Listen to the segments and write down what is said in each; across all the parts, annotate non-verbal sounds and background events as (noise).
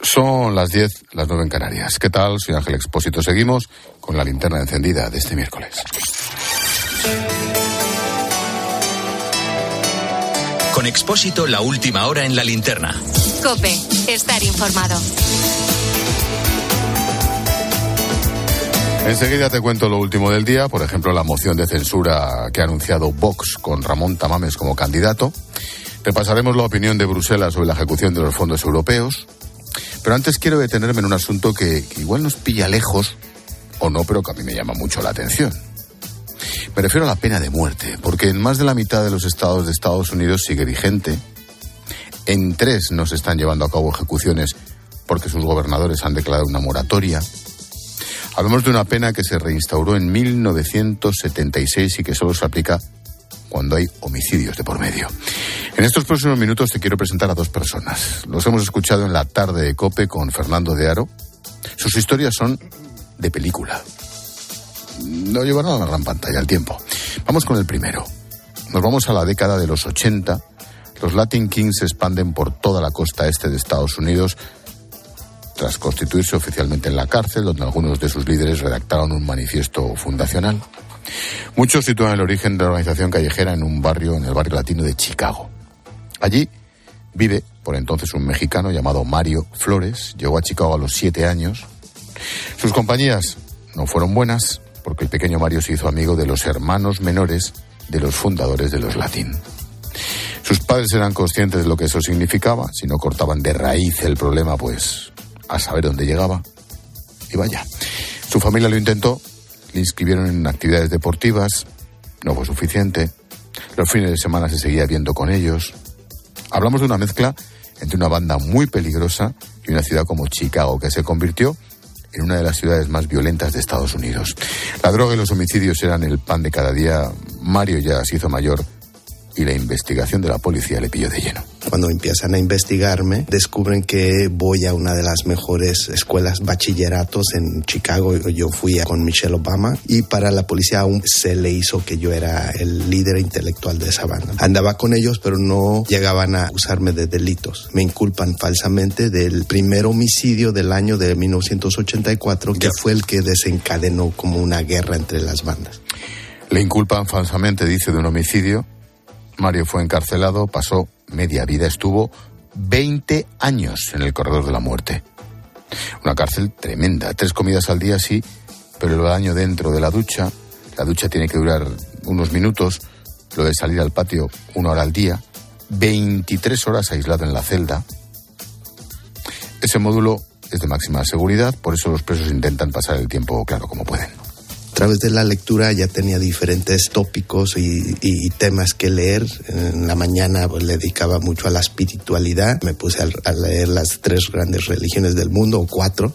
Son las 10, las 9 en Canarias. ¿Qué tal? Soy Ángel Expósito. Seguimos con la linterna encendida de este miércoles. Con Expósito, la última hora en la linterna. Cope, estar informado. Enseguida te cuento lo último del día, por ejemplo, la moción de censura que ha anunciado Vox con Ramón Tamames como candidato. Repasaremos la opinión de Bruselas sobre la ejecución de los fondos europeos. Pero antes quiero detenerme en un asunto que, igual nos pilla lejos, o no, pero que a mí me llama mucho la atención. Me refiero a la pena de muerte, porque en más de la mitad de los estados de Estados Unidos sigue vigente. En tres no se están llevando a cabo ejecuciones porque sus gobernadores han declarado una moratoria. Hablamos de una pena que se reinstauró en 1976 y que solo se aplica cuando hay homicidios de por medio. En estos próximos minutos te quiero presentar a dos personas. Los hemos escuchado en la tarde de Cope con Fernando de Aro. Sus historias son de película. No llevarán a la gran pantalla al tiempo. Vamos con el primero. Nos vamos a la década de los 80. Los Latin Kings se expanden por toda la costa este de Estados Unidos tras constituirse oficialmente en la cárcel, donde algunos de sus líderes redactaron un manifiesto fundacional. Muchos sitúan el origen de la organización callejera en un barrio, en el barrio latino de Chicago. Allí vive, por entonces, un mexicano llamado Mario Flores. Llegó a Chicago a los siete años. Sus compañías no fueron buenas porque el pequeño Mario se hizo amigo de los hermanos menores de los fundadores de los Latin. Sus padres eran conscientes de lo que eso significaba. Si no cortaban de raíz el problema, pues a saber dónde llegaba. Y vaya, su familia lo intentó, le inscribieron en actividades deportivas, no fue suficiente, los fines de semana se seguía viendo con ellos. Hablamos de una mezcla entre una banda muy peligrosa y una ciudad como Chicago, que se convirtió en una de las ciudades más violentas de Estados Unidos. La droga y los homicidios eran el pan de cada día. Mario ya se hizo mayor y la investigación de la policía le pilló de lleno. Cuando empiezan a investigarme, descubren que voy a una de las mejores escuelas bachilleratos en Chicago. Yo fui con Michelle Obama y para la policía aún se le hizo que yo era el líder intelectual de esa banda. Andaba con ellos, pero no llegaban a acusarme de delitos. Me inculpan falsamente del primer homicidio del año de 1984, que fue el que desencadenó como una guerra entre las bandas. Le inculpan falsamente, dice, de un homicidio Mario fue encarcelado, pasó media vida, estuvo 20 años en el corredor de la muerte. Una cárcel tremenda, tres comidas al día sí, pero el baño dentro de la ducha, la ducha tiene que durar unos minutos, lo de salir al patio una hora al día, 23 horas aislado en la celda. Ese módulo es de máxima seguridad, por eso los presos intentan pasar el tiempo claro como pueden a través de la lectura ya tenía diferentes tópicos y, temas que leer. En la mañana pues, le dedicaba mucho a la espiritualidad. Me puse a, a, leer las tres grandes religiones del mundo, o cuatro,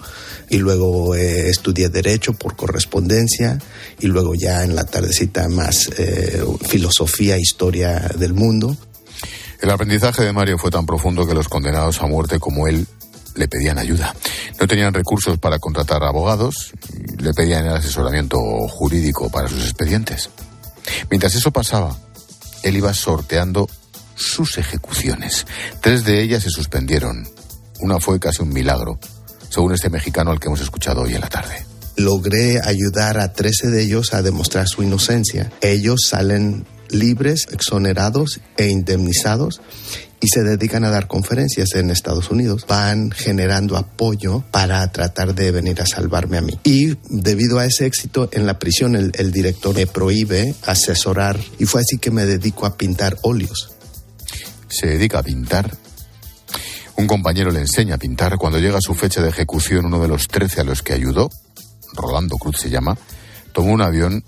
y luego eh, estudié Derecho por correspondencia, y luego ya en la tardecita más eh, filosofía, historia del mundo. El aprendizaje de Mario fue tan profundo que los condenados a muerte como él le pedían ayuda. No tenían recursos para contratar abogados, le pedían el asesoramiento jurídico para sus expedientes. Mientras eso pasaba, él iba sorteando sus ejecuciones. Tres de ellas se suspendieron. Una fue casi un milagro, según este mexicano al que hemos escuchado hoy en la tarde. Logré ayudar a 13 de ellos a demostrar su inocencia. Ellos salen libres, exonerados e indemnizados y se dedican a dar conferencias en Estados Unidos. Van generando apoyo para tratar de venir a salvarme a mí. Y debido a ese éxito en la prisión, el, director me prohíbe asesorar y fue así que me dedico a pintar óleos. Se dedica a pintar. Un compañero le enseña a pintar. Cuando llega su fecha de ejecución, uno de los trece a los que ayudó, Rolando Cruz se llama, tomó un avión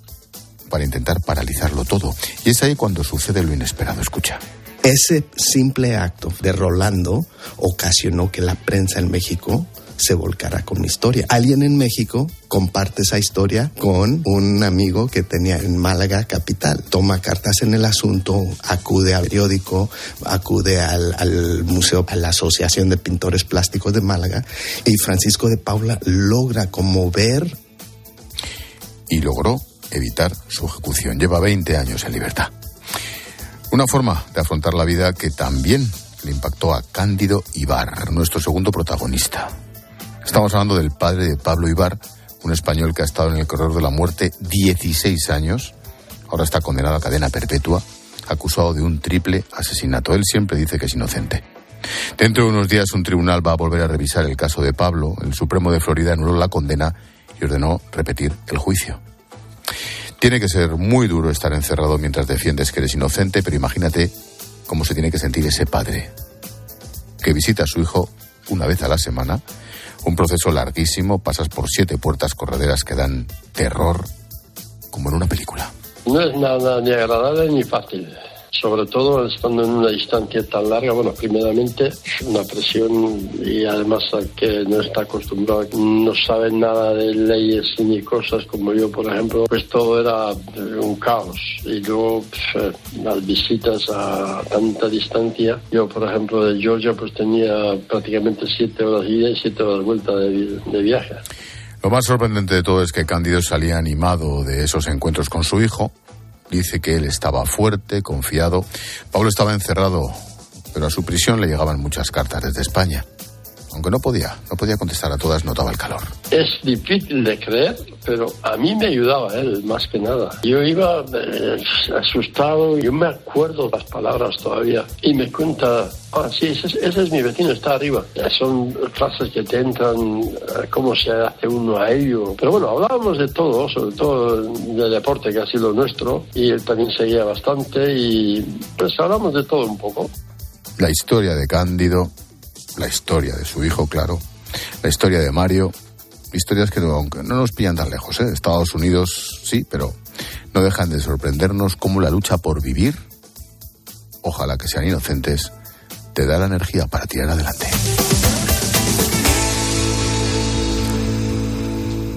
para intentar paralizarlo todo. Y es ahí cuando sucede lo inesperado. Escucha. Ese simple acto de Rolando ocasionó que la prensa en México se volcara con mi historia. Alguien en México comparte esa historia con un amigo que tenía en Málaga capital. Toma cartas en el asunto, acude al periódico, acude al, al, museo, a la Asociación de Pintores Plásticos de Málaga y Francisco de Paula logra conmover. Y logró evitar su ejecución. Lleva 20 años en libertad. Una forma de afrontar la vida que también le impactó a Cándido Ibar, nuestro segundo protagonista. Estamos hablando del padre de Pablo Ibar, un español que ha estado en el corredor de la muerte 16 años. Ahora está condenado a cadena perpetua, acusado de un triple asesinato. Él siempre dice que es inocente. Dentro de unos días un tribunal va a volver a revisar el caso de Pablo. El Supremo de Florida anuló la condena y ordenó repetir el juicio. Tiene que ser muy duro estar encerrado mientras defiendes que eres inocente, pero imagínate cómo se tiene que sentir ese padre que visita a su hijo una vez a la semana. Un proceso larguísimo, pasas por siete puertas correderas que dan terror, como en una película. No es nada ni agradable ni fácil sobre todo estando en una distancia tan larga, bueno, primeramente una presión y además que no está acostumbrado, no sabe nada de leyes ni cosas como yo, por ejemplo, pues todo era eh, un caos. Y luego las visitas a tanta distancia, yo por ejemplo de Georgia pues tenía prácticamente siete horas ida y siete horas vuelta de, de viaje. Lo más sorprendente de todo es que Cándido salía animado de esos encuentros con su hijo, Dice que él estaba fuerte, confiado. Pablo estaba encerrado, pero a su prisión le llegaban muchas cartas desde España. Aunque no podía, no podía contestar a todas, notaba el calor. Es difícil de creer, pero a mí me ayudaba él más que nada. Yo iba eh, asustado, yo me acuerdo las palabras todavía y me cuenta, ah, sí, ese, es mi vecino, está arriba. Son frases que te entran, eh, cómo se hace uno a ello. Pero bueno, hablábamos de todo, sobre todo del deporte que ha sido nuestro y él también seguía bastante y pues hablamos de todo un poco. La historia de Cándido, la historia de su hijo, claro, la historia de Mario, historias que no, no nos pillan tan lejos. ¿eh? Estados Unidos sí, pero no dejan de sorprendernos cómo la lucha por vivir, ojalá que sean inocentes, te da la energía para tirar adelante.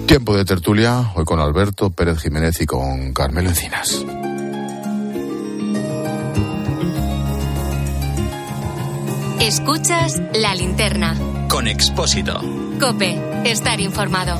Tiempo de tertulia, hoy con Alberto Pérez Jiménez y con Carmelo Encinas. Escuchas la linterna. Con Expósito. Cope, estar informado.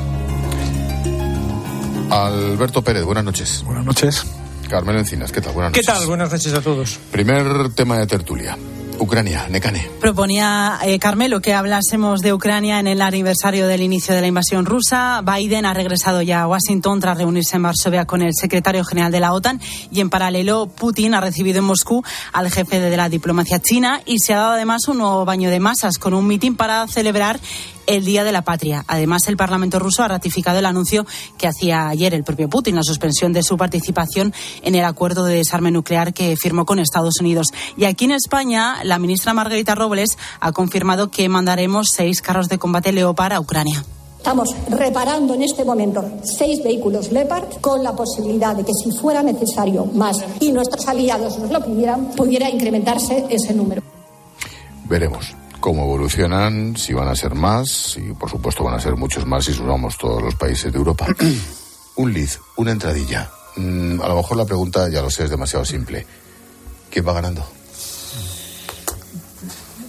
Alberto Pérez, buenas noches. Buenas noches. Carmelo Encinas, ¿qué tal? Buenas ¿Qué noches. tal? Buenas noches a todos. Primer tema de tertulia. Ucrania, Necane. Proponía eh, Carmelo que hablásemos de Ucrania en el aniversario del inicio de la invasión rusa. Biden ha regresado ya a Washington tras reunirse en Varsovia con el secretario general de la OTAN y en paralelo Putin ha recibido en Moscú al jefe de la diplomacia china y se ha dado además un nuevo baño de masas con un mitin para celebrar el Día de la Patria. Además, el Parlamento ruso ha ratificado el anuncio que hacía ayer el propio Putin, la suspensión de su participación en el acuerdo de desarme nuclear que firmó con Estados Unidos. Y aquí en España, la ministra Margarita Robles ha confirmado que mandaremos seis carros de combate Leopard a Ucrania. Estamos reparando en este momento seis vehículos Leopard con la posibilidad de que si fuera necesario más y nuestros aliados nos lo pidieran, pudiera incrementarse ese número. Veremos cómo evolucionan, si van a ser más, y por supuesto van a ser muchos más si sumamos todos los países de Europa. (clears throat) un lead, una entradilla. Mm, a lo mejor la pregunta, ya lo sé, es demasiado simple. ¿Quién va ganando?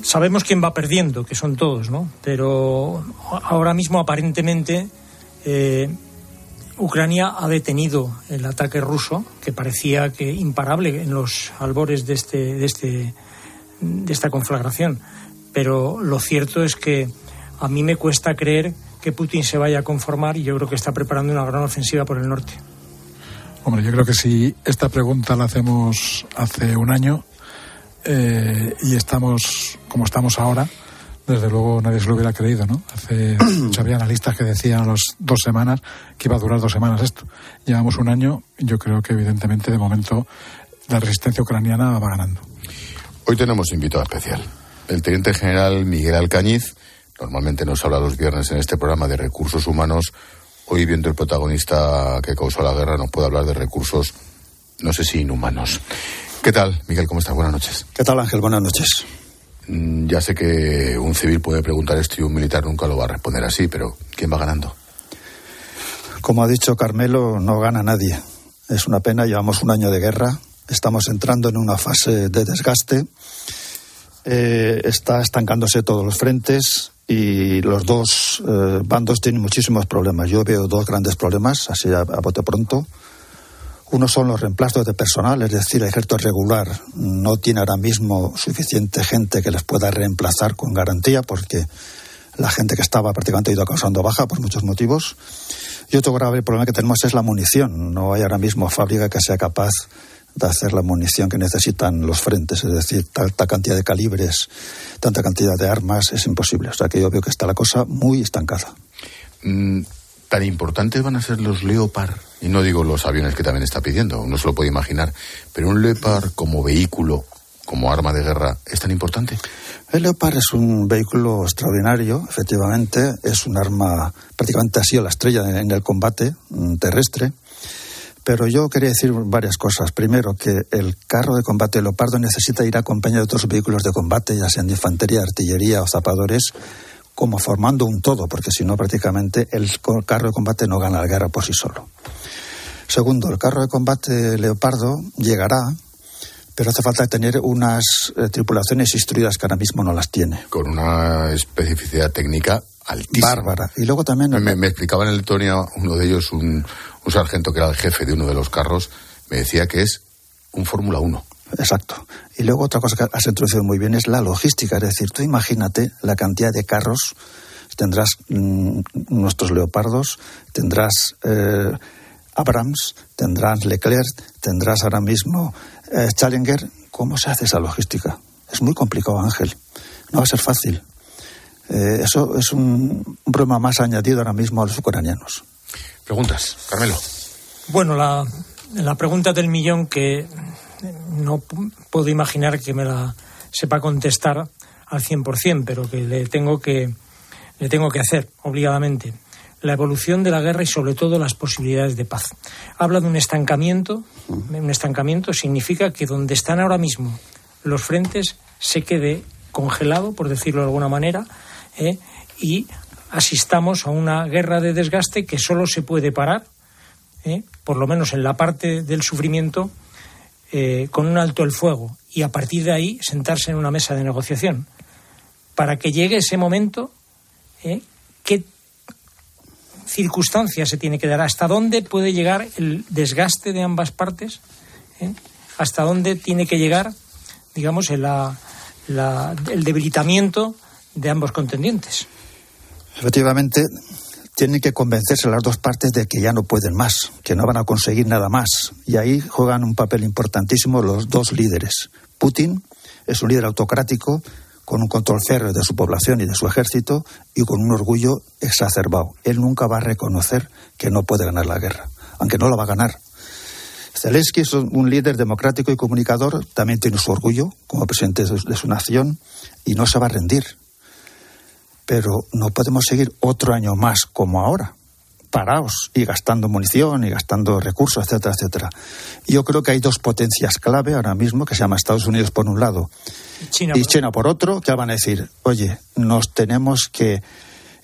Sabemos quién va perdiendo, que son todos, ¿no? Pero ahora mismo, aparentemente, eh, Ucrania ha detenido el ataque ruso, que parecía que imparable en los albores de, este, de, este, de esta conflagración. Pero lo cierto es que a mí me cuesta creer que Putin se vaya a conformar y yo creo que está preparando una gran ofensiva por el norte. Hombre, yo creo que si esta pregunta la hacemos hace un año eh, y estamos como estamos ahora, desde luego nadie se lo hubiera creído, ¿no? Hace (clears throat) había analistas que decían a las dos semanas que iba a durar dos semanas esto. Llevamos un año y yo creo que evidentemente de momento la resistencia ucraniana va ganando. Hoy tenemos invitado especial, el teniente general Miguel Alcañiz. Normalmente nos habla los viernes en este programa de recursos humanos. Hoy, viendo el protagonista que causó la guerra, nos puede hablar de recursos, no sé si inhumanos. ¿Qué tal, Miguel? ¿Cómo estás? Buenas noches. ¿Qué tal, Ángel? Buenas noches. Mm, Ya sé que un civil puede preguntar esto y un militar nunca lo va a responder así, pero ¿quién va ganando? Como ha dicho Carmelo, no gana nadie. Es una pena, llevamos un año de guerra, estamos entrando en una fase de desgaste, eh, está estancándose todos los frentes y los dos eh, bandos tienen muchísimos problemas. Yo veo dos grandes problemas, así a, a bote pronto. Uno son los reemplazos de personal, es decir, el ejército regular no tiene ahora mismo suficiente gente que les pueda reemplazar con garantía porque la gente que estaba prácticamente ha ido causando baja por muchos motivos. Y otro grave problema que tenemos es la munición. No hay ahora mismo fábrica que sea capaz de hacer la munición que necesitan los frentes, es decir, tanta cantidad de calibres, tanta cantidad de armas, es imposible. O sea que yo veo que está la cosa muy estancada. Mm, ¿Tan importantes van a ser los Leopard? Y no digo los aviones que también está pidiendo, uno se lo puede imaginar, pero un Leopard como vehículo, como arma de guerra, ¿es tan importante? El Leopard es un vehículo extraordinario, efectivamente, es un arma, prácticamente ha sido la estrella en el combate mm, terrestre. Pero yo quería decir varias cosas. Primero, que el carro de combate Leopardo necesita ir acompañado de otros vehículos de combate, ya sean de infantería, artillería o zapadores, como formando un todo, porque si no, prácticamente el carro de combate no gana la guerra por sí solo. Segundo, el carro de combate Leopardo llegará, pero hace falta tener unas eh, tripulaciones instruidas que ahora mismo no las tiene. Con una especificidad técnica altísima. Bárbara. Y luego también. Me, me explicaba en Letonia uno de ellos, un, un sargento que era el jefe de uno de los carros, me decía que es un Fórmula 1. Exacto. Y luego otra cosa que has introducido muy bien es la logística. Es decir, tú imagínate la cantidad de carros. Tendrás mm, nuestros leopardos, tendrás eh, Abrams, tendrás Leclerc, tendrás ahora mismo eh, Challenger. ¿Cómo se hace esa logística? Es muy complicado, Ángel. No va a ser fácil. Eh, eso es un, un problema más añadido ahora mismo a los ucranianos. Preguntas, Carmelo. Bueno, la, la pregunta del millón que no puedo imaginar que me la sepa contestar al 100%, pero que le tengo que, le tengo que hacer obligadamente. La evolución de la guerra y sobre todo las posibilidades de paz. Habla de un estancamiento. Un estancamiento significa que donde están ahora mismo los frentes se quede congelado, por decirlo de alguna manera, ¿eh? y asistamos a una guerra de desgaste que solo se puede parar, ¿eh? por lo menos en la parte del sufrimiento, eh, con un alto el fuego y a partir de ahí sentarse en una mesa de negociación. Para que llegue ese momento. ¿qué circunstancias se tiene que dar? ¿Hasta dónde puede llegar el desgaste de ambas partes? ¿Eh? ¿Hasta dónde tiene que llegar, digamos, el, la, el debilitamiento de ambos contendientes? Efectivamente, tienen que convencerse las dos partes de que ya no pueden más, que no van a conseguir nada más. Y ahí juegan un papel importantísimo los dos líderes. Putin es un líder autocrático con un control férreo de su población y de su ejército y con un orgullo exacerbado. Él nunca va a reconocer que no puede ganar la guerra, aunque no la va a ganar. Zelensky es un líder democrático y comunicador, también tiene su orgullo como presidente de su nación y no se va a rendir pero no podemos seguir otro año más como ahora, parados y gastando munición y gastando recursos, etcétera, etcétera. Yo creo que hay dos potencias clave ahora mismo, que se llama Estados Unidos por un lado China y China por otro, que van a decir, oye, nos tenemos que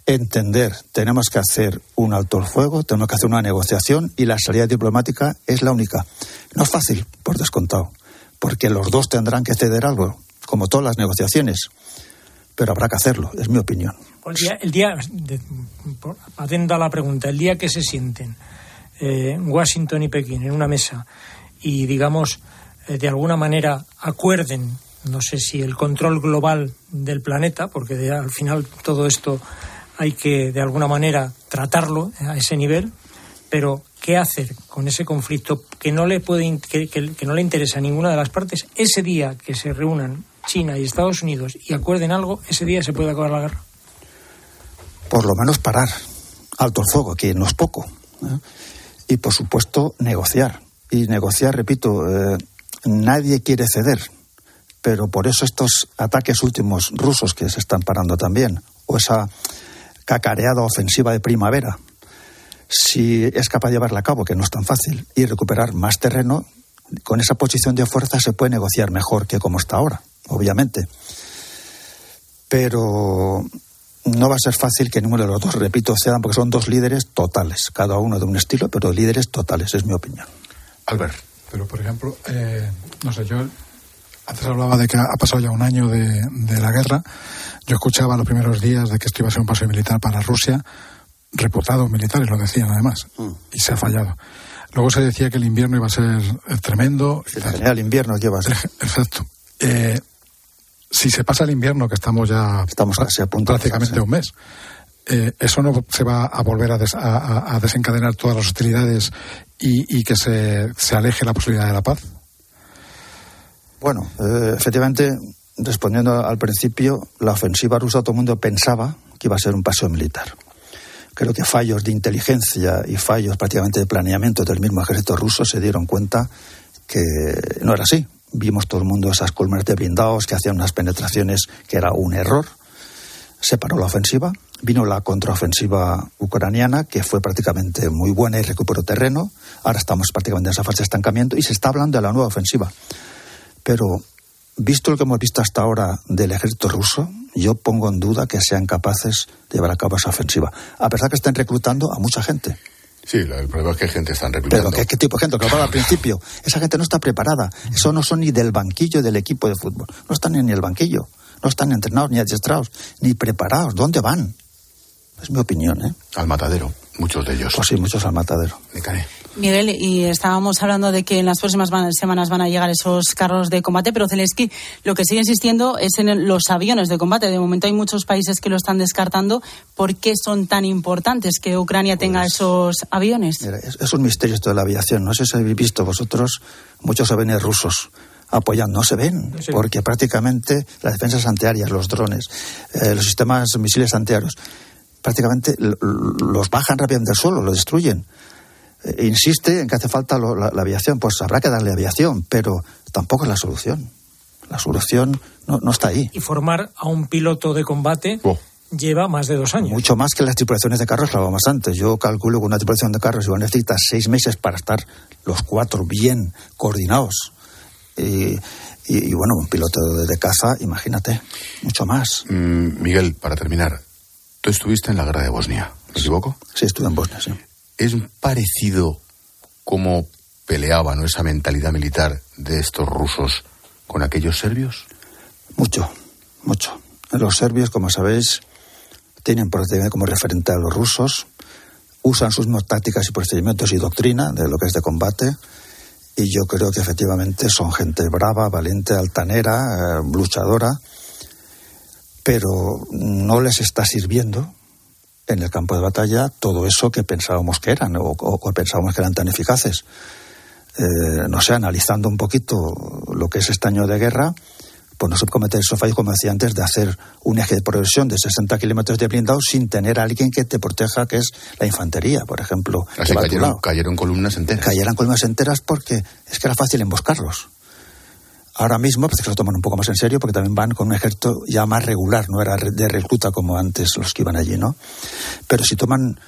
entender, tenemos que hacer un alto el fuego, tenemos que hacer una negociación y la salida diplomática es la única. No es fácil, por descontado, porque los dos tendrán que ceder algo, como todas las negociaciones pero habrá que hacerlo, es mi opinión. El día, el día atenta a la pregunta, el día que se sienten eh, Washington y Pekín en una mesa y, digamos, eh, de alguna manera acuerden, no sé si el control global del planeta, porque de, al final todo esto hay que, de alguna manera, tratarlo a ese nivel, pero qué hacer con ese conflicto que no le puede que, que no le interesa a ninguna de las partes ese día que se reúnan China y Estados Unidos y acuerden algo, ese día se puede acabar la guerra. Por lo menos parar alto el fuego, que no es poco. ¿eh? Y por supuesto negociar. Y negociar, repito, eh, nadie quiere ceder. Pero por eso estos ataques últimos rusos que se están parando también, o esa cacareada ofensiva de primavera, si es capaz de llevarla a cabo, que no es tan fácil, y recuperar más terreno, con esa posición de fuerza se puede negociar mejor que como está ahora obviamente. Pero no va a ser fácil que ninguno de los dos, repito, sean, porque son dos líderes totales, cada uno de un estilo, pero líderes totales, es mi opinión. Albert. Pero, por ejemplo, eh, no sé, yo antes hablaba de que ha pasado ya un año de, de, la guerra. Yo escuchaba los primeros días de que esto iba a ser un paso militar para Rusia, reputados militares lo decían además, mm. y se ha fallado. Luego se decía que el invierno iba a ser eh, tremendo. Sí, el invierno lleva a ser. Exacto. Eh, si se pasa el invierno, que estamos ya estamos casi a punto prácticamente un mes, eh, eso no se va a volver a, desencadenar todas las hostilidades y, que se, se, aleje la posibilidad de la paz. Bueno, eh, efectivamente, respondiendo al principio, la ofensiva rusa todo el mundo pensaba que iba a ser un paseo militar. Creo que fallos de inteligencia y fallos prácticamente de planeamiento del mismo ejército ruso se dieron cuenta que no era así. Vimos todo el mundo esas colmenas de blindados que hacían unas penetraciones que era un error. Se paró la ofensiva, vino la contraofensiva ucraniana, que fue prácticamente muy buena y recuperó terreno. Ahora estamos prácticamente en esa fase de estancamiento y se está hablando de la nueva ofensiva. Pero, visto lo que hemos visto hasta ahora del ejército ruso, yo pongo en duda que sean capaces de llevar a cabo esa ofensiva. A pesar que estén reclutando a mucha gente. Sí, el problema es que gente está reclutando. Pero ¿qué, tipo de gente? Que al principio. Esa gente no está preparada. Eso no son ni del banquillo del equipo de fútbol. No están ni en el banquillo. No están entrenados, ni adiestrados, ni preparados. ¿Dónde van? Es mi opinión, ¿eh? Al matadero, muchos de ellos. Pues sí, muchos al matadero. Me cae. Miguel, y estábamos hablando de que en las próximas semanas van a llegar esos carros de combate, pero Zelensky lo que sigue insistiendo es en los aviones de combate. De momento hay muchos países que lo están descartando. ¿Por qué son tan importantes que Ucrania tenga pues, esos aviones? es, un misterio esto de la aviación. No sé si habéis visto vosotros muchos aviones rusos apoyando. No se ven, porque prácticamente las defensas antiaéreas, los drones, eh, los sistemas misiles antiaéreos, prácticamente los bajan rápidamente al suelo, lo destruyen. Eh, insiste en que hace falta la, aviación, pues habrá que darle aviación, pero tampoco es la solución. La solución no, está ahí. Y formar a un piloto de combate oh. lleva más de dos años. Mucho más que las tripulaciones de carros que hablábamos antes. Yo calculo que una tripulación de carros iba a necesitar seis meses para estar los cuatro bien coordinados. Y, bueno, un piloto de, caza, imagínate, mucho más. Mm, Miguel, para terminar, tú estuviste en la guerra de Bosnia, ¿me equivoco? Sí, estuve en Bosnia, sí. ¿Es parecido cómo peleaban esa mentalidad militar de estos rusos con aquellos serbios? Mucho, mucho. Los serbios, como sabéis, tienen como referente a los rusos, usan sus tácticas y procedimientos y doctrina de lo que es de combate, y yo creo que efectivamente son gente brava, valiente, altanera, eh, luchadora, pero no les está sirviendo en el campo de batalla todo eso que pensábamos que eran o, pensábamos que eran tan eficaces. Eh, no sé, analizando un poquito lo que es este año de guerra, pues no se cometer esos fallos, como decía antes, de hacer un eje de progresión de 60 kilómetros de blindado sin tener a alguien que te proteja, que es la infantería, por ejemplo. Así cayeron, cayeron columnas enteras. Cayeron columnas enteras porque es que era fácil emboscarlos. Ahora mismo parece que lo toman un poco más en serio porque también van con un ejército ya más regular, no era de recluta como antes los que iban allí, ¿no? Pero si toman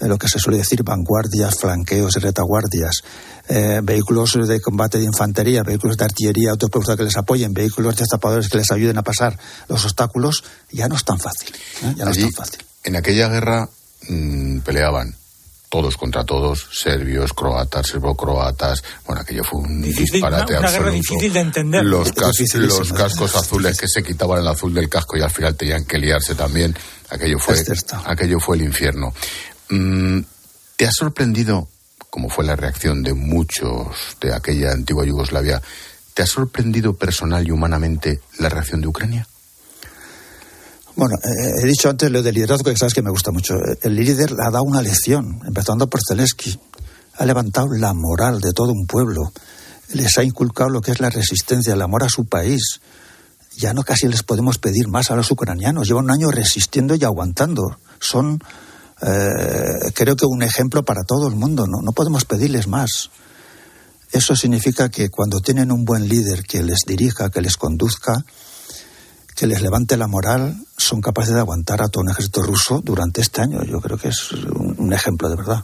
eh, lo que se suele decir vanguardias, flanqueos y retaguardias, eh, vehículos de combate de infantería, vehículos de artillería, autopropulsor que les apoyen, vehículos destapadores que les ayuden a pasar los obstáculos, ya no es tan fácil. ¿eh? Ya no es tan fácil. En aquella guerra mm, peleaban todos contra todos, serbios, croatas, serbo-croatas. Bueno, aquello fue un disparate una, una guerra difícil de entender. Los, los cascos azules que se quitaban el azul del casco y al final tenían que liarse también. Aquello fue, aquello fue el infierno. Mm, ¿Te ha sorprendido, como fue la reacción de muchos de aquella antigua Yugoslavia, ¿te ha sorprendido personal y humanamente la reacción de Ucrania? Bueno, eh, he dicho antes lo del liderazgo, que sabes que me gusta mucho. El líder ha dado una lección, empezando por Zelensky. Ha levantado la moral de todo un pueblo. Les ha inculcado lo que es la resistencia, el amor a su país. Ya no casi les podemos pedir más a los ucranianos. Llevan un año resistiendo y aguantando. Son, eh, creo que un ejemplo para todo el mundo. ¿no? no podemos pedirles más. Eso significa que cuando tienen un buen líder que les dirija, que les conduzca, que les levante la moral, son capaces de aguantar a todo un ejército ruso durante este año. Yo creo que es un, ejemplo de verdad.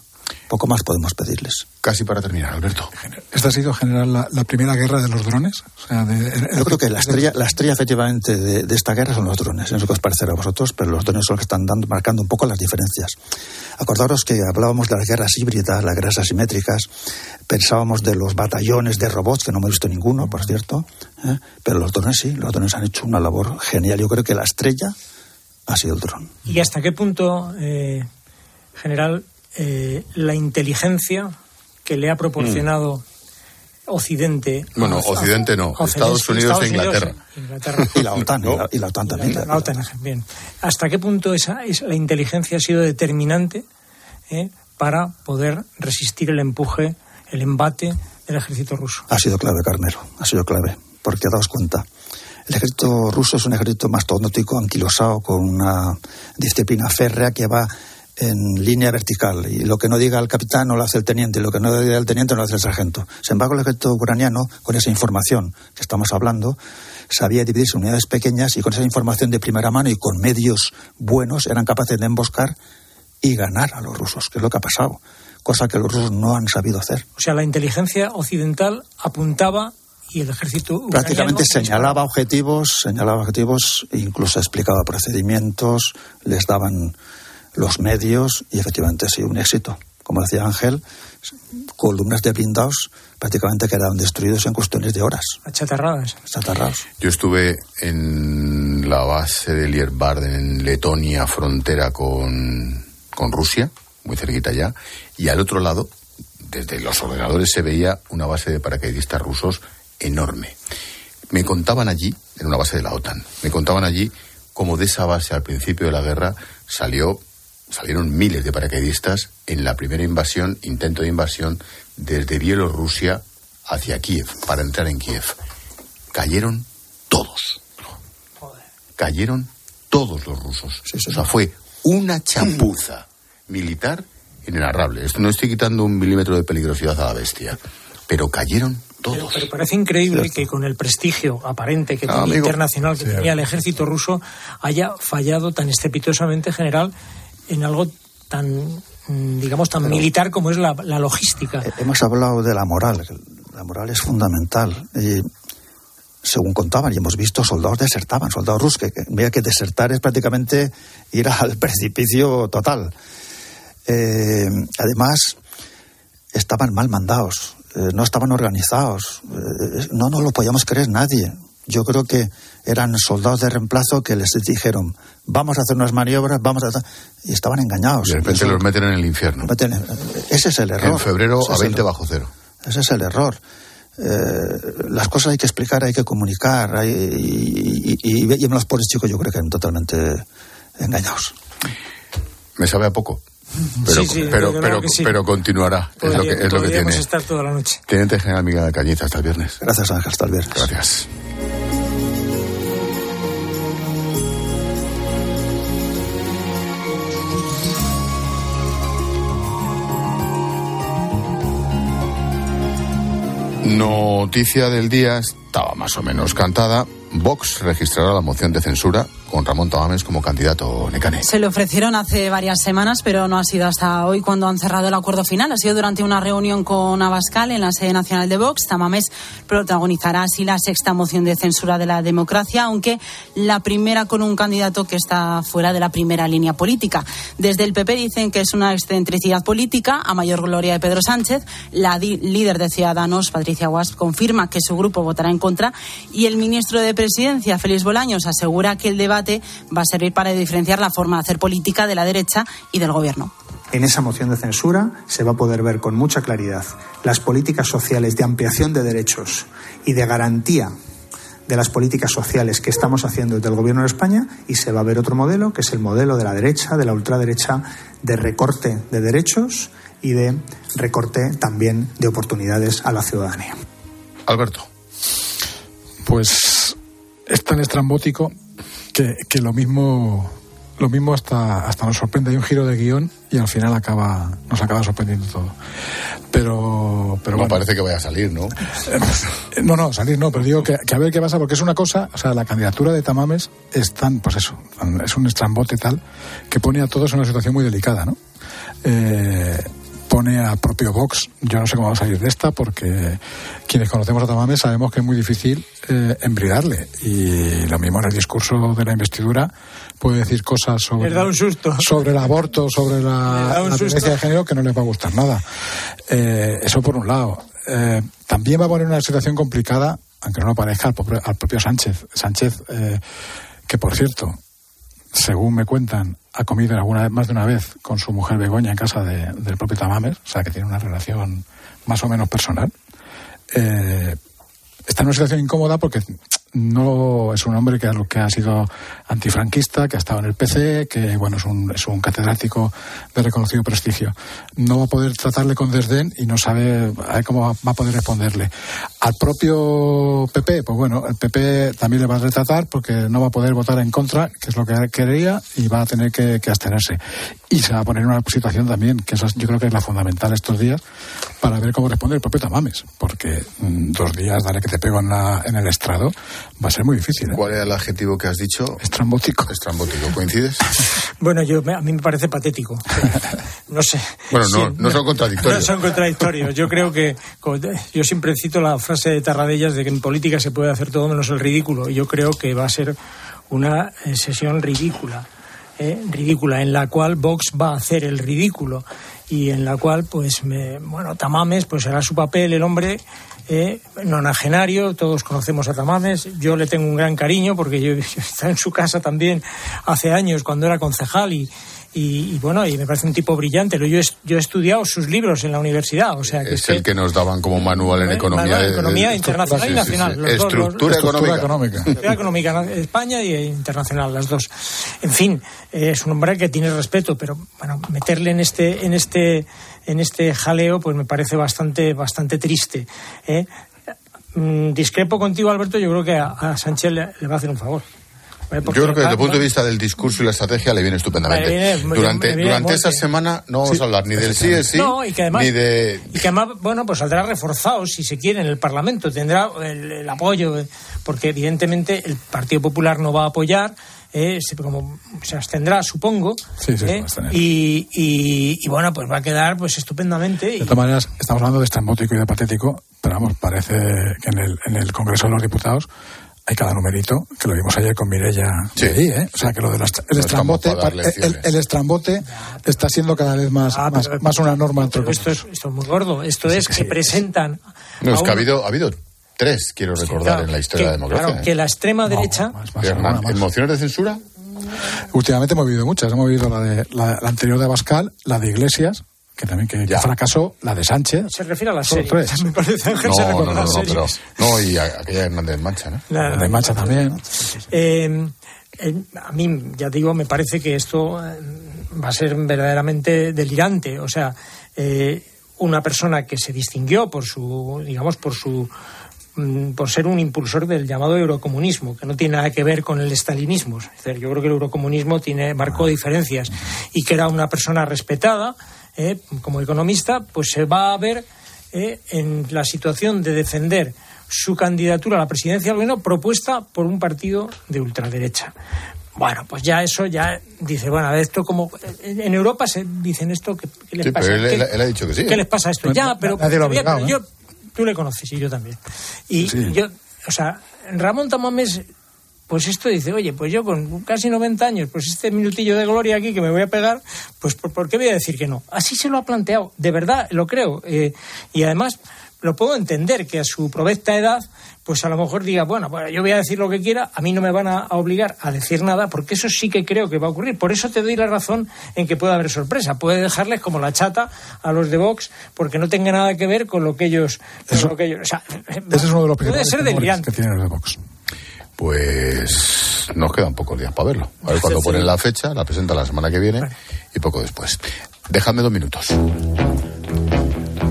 Poco más podemos pedirles. Casi para terminar, Alberto. ¿Esta ha sido, general, la, primera guerra de los drones? Yo creo que la estrella, la estrella efectivamente de, esta guerra son los drones. No sé qué os parecerá a vosotros, pero los drones son los que están dando, marcando un poco las diferencias. Acordaros que hablábamos de las guerras híbridas, las guerras asimétricas, pensábamos de los batallones de robots, que no hemos visto ninguno, por cierto, ¿eh? pero los drones sí, los drones han hecho una labor genial. Yo creo que la estrella ha sido el dron. ¿Y hasta qué punto, eh, general, eh, la inteligencia que le ha proporcionado Occidente. Bueno, a- Occidente no, Estados Unidos e Inglaterra. Inglaterra. (laughs) Y la OTAN, y la, y la OTAN también. La OTAN, bien. ¿Hasta qué punto esa, esa- la inteligencia ha sido determinante eh, para poder resistir el empuje, el embate del ejército ruso? Ha sido clave, Carmelo, ha sido clave, porque daos cuenta. El ejército ruso es un ejército mastodóntico, anquilosado, con una disciplina férrea que va en línea vertical. Y lo que no diga el capitán no lo hace el teniente, y lo que no diga el teniente no lo hace el sargento. Sin embargo, el ejército ucraniano, con esa información que estamos hablando, sabía dividirse en unidades pequeñas y con esa información de primera mano y con medios buenos eran capaces de emboscar y ganar a los rusos, que es lo que ha pasado. Cosa que los rusos no han sabido hacer. O sea, la inteligencia occidental apuntaba y el ejército prácticamente señalaba objetivos, señalaba objetivos, incluso explicaba procedimientos, les daban los medios y efectivamente ha sido un éxito. Como decía Ángel, columnas de blindados prácticamente quedaron destruidos en cuestiones de horas, Achatarradas. chatarrados. Yo estuve en la base de Lierbarden, en Letonia, frontera con, con Rusia, muy cerquita ya, y al otro lado, desde los ordenadores se veía una base de paracaidistas rusos enorme. Me contaban allí, en una base de la OTAN, me contaban allí cómo de esa base al principio de la guerra salió, salieron miles de paracaidistas en la primera invasión, intento de invasión, desde Bielorrusia hacia Kiev, para entrar en Kiev. Cayeron todos. Cayeron todos los rusos. O sea, fue una chapuza militar inenarrable. Esto no estoy quitando un milímetro de peligrosidad a la bestia, pero cayeron Pero, todos. pero parece increíble que con el prestigio aparente que Ah, tenía amigo. internacional que tenía el ejército ruso haya fallado tan estrepitosamente general en algo tan mm, digamos tan militar como es la, la logística. Eh, Hemos hablado de la moral, la moral es fundamental. Y según contaban, y hemos visto, soldados desertaban, soldados rusos, que, mira que desertar es prácticamente ir al (laughs) precipicio total. Eh, además, estaban mal mandados, eh, no estaban organizados, eh, no nos lo podíamos creer nadie. Yo creo que eran soldados de reemplazo que les dijeron, vamos a hacer unas maniobras, vamos a... hacer-". Y estaban engañados. Y de repente Eso- los meten en el infierno. meten en- Ese es el error. En febrero Ese a es el 20 error. bajo cero. Ese es el error. Eh, las cosas hay que explicar, hay que comunicar, hay- y, y, y- y los pobres chicos yo creo que están totalmente engañados. Me sabe a poco. Pero, Sí, sí, pero, pero, sí. pero continuará. Es lo que, Podría- es lo que tiene. estar toda la noche. Teniente General Miguel Cañiza, hasta el viernes. Gracias Ángel, hasta el viernes. Gracias. Noticia del día estaba más o menos cantada. Vox registrará la moción de censura con Ramón Tamames como candidato Necane. Se le ofrecieron hace varias semanas, pero no ha sido hasta hoy cuando han cerrado el acuerdo final. Ha sido durante una reunión con Abascal en la sede nacional de Vox. Tamames protagonizará así la sexta moción de censura de la democracia, aunque la primera con un candidato que está fuera de la primera línea política. Desde el PP dicen que es una excentricidad política, a mayor gloria de Pedro Sánchez. La líder de Ciudadanos, Patricia Guas, confirma que su grupo votará en contra y el ministro de Presidencia, Félix Bolaños, asegura que el debate va a servir para diferenciar la forma de hacer política de la derecha y del gobierno. En esa moción de censura se va a poder ver con mucha claridad las políticas sociales de ampliación de derechos y de garantía de las políticas sociales que estamos haciendo desde el Gobierno de España y se va a ver otro modelo, que es el modelo de la derecha, de la ultraderecha, de recorte de derechos y de recorte también de oportunidades a la ciudadanía. Alberto. Pues es tan estrambótico que, que lo mismo lo mismo hasta, hasta nos sorprende. Hay un giro de guion y al final acaba nos acaba sorprendiendo todo. Pero, pero no bueno. parece que vaya a salir, ¿no? Eh, No, no, salir no, pero digo que, que a ver qué pasa, porque es una cosa, o sea, la candidatura de Tamames es tan, pues eso, es un estrambote tal que pone a todos en una situación muy delicada, ¿no? Eh, pone al propio Vox, yo no sé cómo va a salir de esta, porque quienes conocemos a Tamames sabemos que es muy difícil eh, embridarle. Y lo mismo en el discurso de la investidura puede decir cosas sobre, Les da un susto. sobre el aborto, sobre la, la violencia de género que no les va a gustar nada. Eh, eso por un lado. Eh, también va a poner una situación complicada, aunque no lo parezca, al propio, al propio Sánchez. Sánchez, eh, que por cierto, según me cuentan, ha comido alguna vez, más de una vez con su mujer Begoña en casa del propio Tamames, o sea que tiene una relación más o menos personal. Eh, está en una situación incómoda porque no es un hombre que, que ha sido antifranquista, que ha estado en el PC, que bueno es un, es un catedrático de reconocido prestigio. No va a poder tratarle con desdén y no sabe cómo va a poder responderle. Al propio PP, pues bueno, el PP también le va a retratar porque no va a poder votar en contra, que es lo que quería, y va a tener que, abstenerse. Y se va a poner en una situación también, que yo creo que es la fundamental estos días, para ver cómo responde el propio Tamames, porque mm, dos días, dale que te pego en, la, en el estrado, va a ser muy difícil. ¿eh? ¿Cuál era el adjetivo que has dicho? Estrambótico. Estrambótico, ¿coincides? (laughs) bueno, yo, a mí me parece patético. No sé. Bueno, no, no son contradictorios. (laughs) No son contradictorios. Yo creo que, yo siempre cito la frase de Tarradellas de que en política se puede hacer todo menos el ridículo. Y yo creo que va a ser una eh, sesión ridícula. Eh, ridícula, en la cual Vox va a hacer el ridículo y en la cual, pues, me, bueno, Tamames, pues hará su papel el hombre eh, nonagenario, todos conocemos a Tamames, yo le tengo un gran cariño porque yo, (laughs) he estado en su casa también hace años cuando era concejal y, y, bueno, y me parece un tipo brillante. Yo he, yo he estudiado sus libros en la universidad, o sea que es el que nos daban como manual en economía, economía internacional y nacional. estructura, económica. Estructura económica, España y internacional, las dos. En fin, es un hombre que tiene respeto, pero bueno, meterle en este, en este, en este jaleo, pues me parece bastante, bastante triste. ¿eh? Mm, discrepo contigo, Alberto. Yo creo que a, Sánchez le va a hacer un favor. Yo creo que desde el punto de vista del discurso y la estrategia le viene estupendamente. durante durante esa semana no vamos a hablar ni del sí sí y que además, ni de... Y que además, bueno, pues saldrá reforzado, si se quiere, en el Parlamento. Tendrá el, apoyo, porque evidentemente el Partido Popular no va a apoyar. Eh, se, como se abstendrá, supongo. Sí, sí, eh, y, y, bueno, pues va a quedar pues estupendamente. De todas maneras, estamos hablando de estrambótico y de patético, pero vamos, parece que en el, en el Congreso de los Diputados hay cada numerito, que lo vimos ayer con Mirella sí. ¿eh? O sea, que lo del el, estrambote, el, estrambote está siendo cada vez más, ah, más, una norma. Esto es, esto es muy gordo. Esto es que se presentan. No, es que ha habido, ha habido tres, quiero recordar, en la historia de la democracia. Claro, que ¿eh? la extrema derecha. ¿En mociones de censura? Últimamente hemos vivido muchas. Hemos vivido la, de, la, la anterior de Abascal, la de Iglesias, que también que, ya. fracasó, la de Sánchez. Se refiere a la serie. (laughs) Me parece Ángel no, se no, no, no, pero, no, y aquella Hernández Mancha, ¿no? La, Mancha también. Eh, eh, a mí, ya digo, me parece que esto eh, va a ser verdaderamente delirante. O sea, eh, una persona que se distinguió por su, digamos, por su por ser un impulsor del llamado eurocomunismo, que no tiene nada que ver con el estalinismo. Es decir, yo creo que el eurocomunismo tiene marcó diferencias y que era una persona respetada, eh, como economista, pues se va a ver eh, en la situación de defender su candidatura a la presidencia del gobierno propuesta por un partido de ultraderecha. Bueno, pues ya eso ya dice, bueno, a ver, esto como en Europa se dicen esto que, les pasa. Pero él, ha dicho que sí. ¿Qué les pasa esto? ya, pero, yo, tú le conoces y yo también. Y yo, o sea, Ramón Tamames pues esto dice, oye, pues yo con casi 90 años, pues este minutillo de gloria aquí que me voy a pegar, pues ¿por, qué voy a decir que no? Así se lo ha planteado, de verdad, lo creo. Eh, y además lo puedo entender que a su provecta edad, pues a lo mejor diga, bueno, bueno, yo voy a decir lo que quiera, a mí no me van a, obligar a decir nada, porque eso sí que creo que va a ocurrir. Por eso te doy la razón en que puede haber sorpresa. Puede dejarles como la chata a los de Vox, porque no tenga nada que ver con lo que ellos... Eso, que ellos o sea, ese es uno de los puede ser delirante. que tienen los de Vox. Pues nos quedan pocos días para verlo. A ver cuando ponen la fecha, la presenta la semana que viene y poco después. Déjame dos minutos.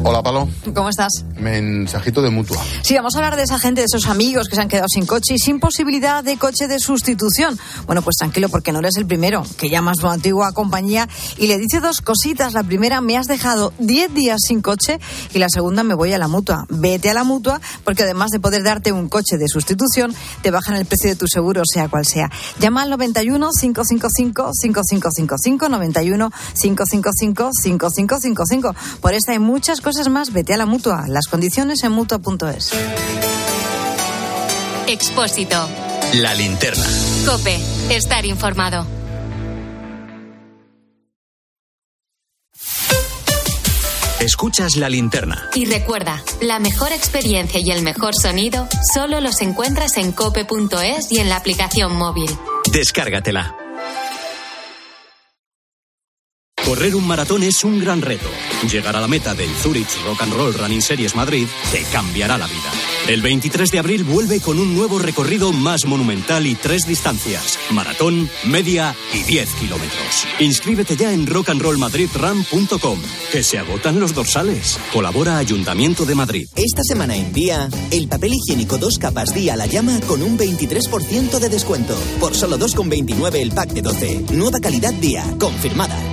Hola, Palo. ¿Cómo estás? Mensajito de mutua. Sí, vamos a hablar de esa gente, de esos amigos que se han quedado sin coche y sin posibilidad de coche de sustitución. Bueno, pues tranquilo, porque no eres el primero que llama a su antigua compañía y le dice dos cositas. La primera, me has dejado 10 días sin coche y la segunda, me voy a la mutua. Vete a la mutua, porque además de poder darte un coche de sustitución, te bajan el precio de tu seguro, sea cual sea. Llama al 91 555 5555 91 555 5555. Por esta hay muchas cosas más, vete a la mutua. Las condiciones en mutua.es. Expósito. La linterna. Cope. Estar informado. Escuchas la linterna. Y recuerda, la mejor experiencia y el mejor sonido solo los encuentras en cope.es y en la aplicación móvil. Descárgatela. Correr un maratón es un gran reto. Llegar a la meta del Zurich Rock and Roll Running Series Madrid te cambiará la vida. El 23 de abril vuelve con un nuevo recorrido más monumental y tres distancias: maratón, media y 10 kilómetros. Inscríbete ya en rockandrollmadridrun.com, que se agotan los dorsales. Colabora Ayuntamiento de Madrid. Esta semana en día, el papel higiénico dos capas día la llama con un 23% de descuento. Por solo 2,29 el pack de 12. Nueva calidad día, confirmada.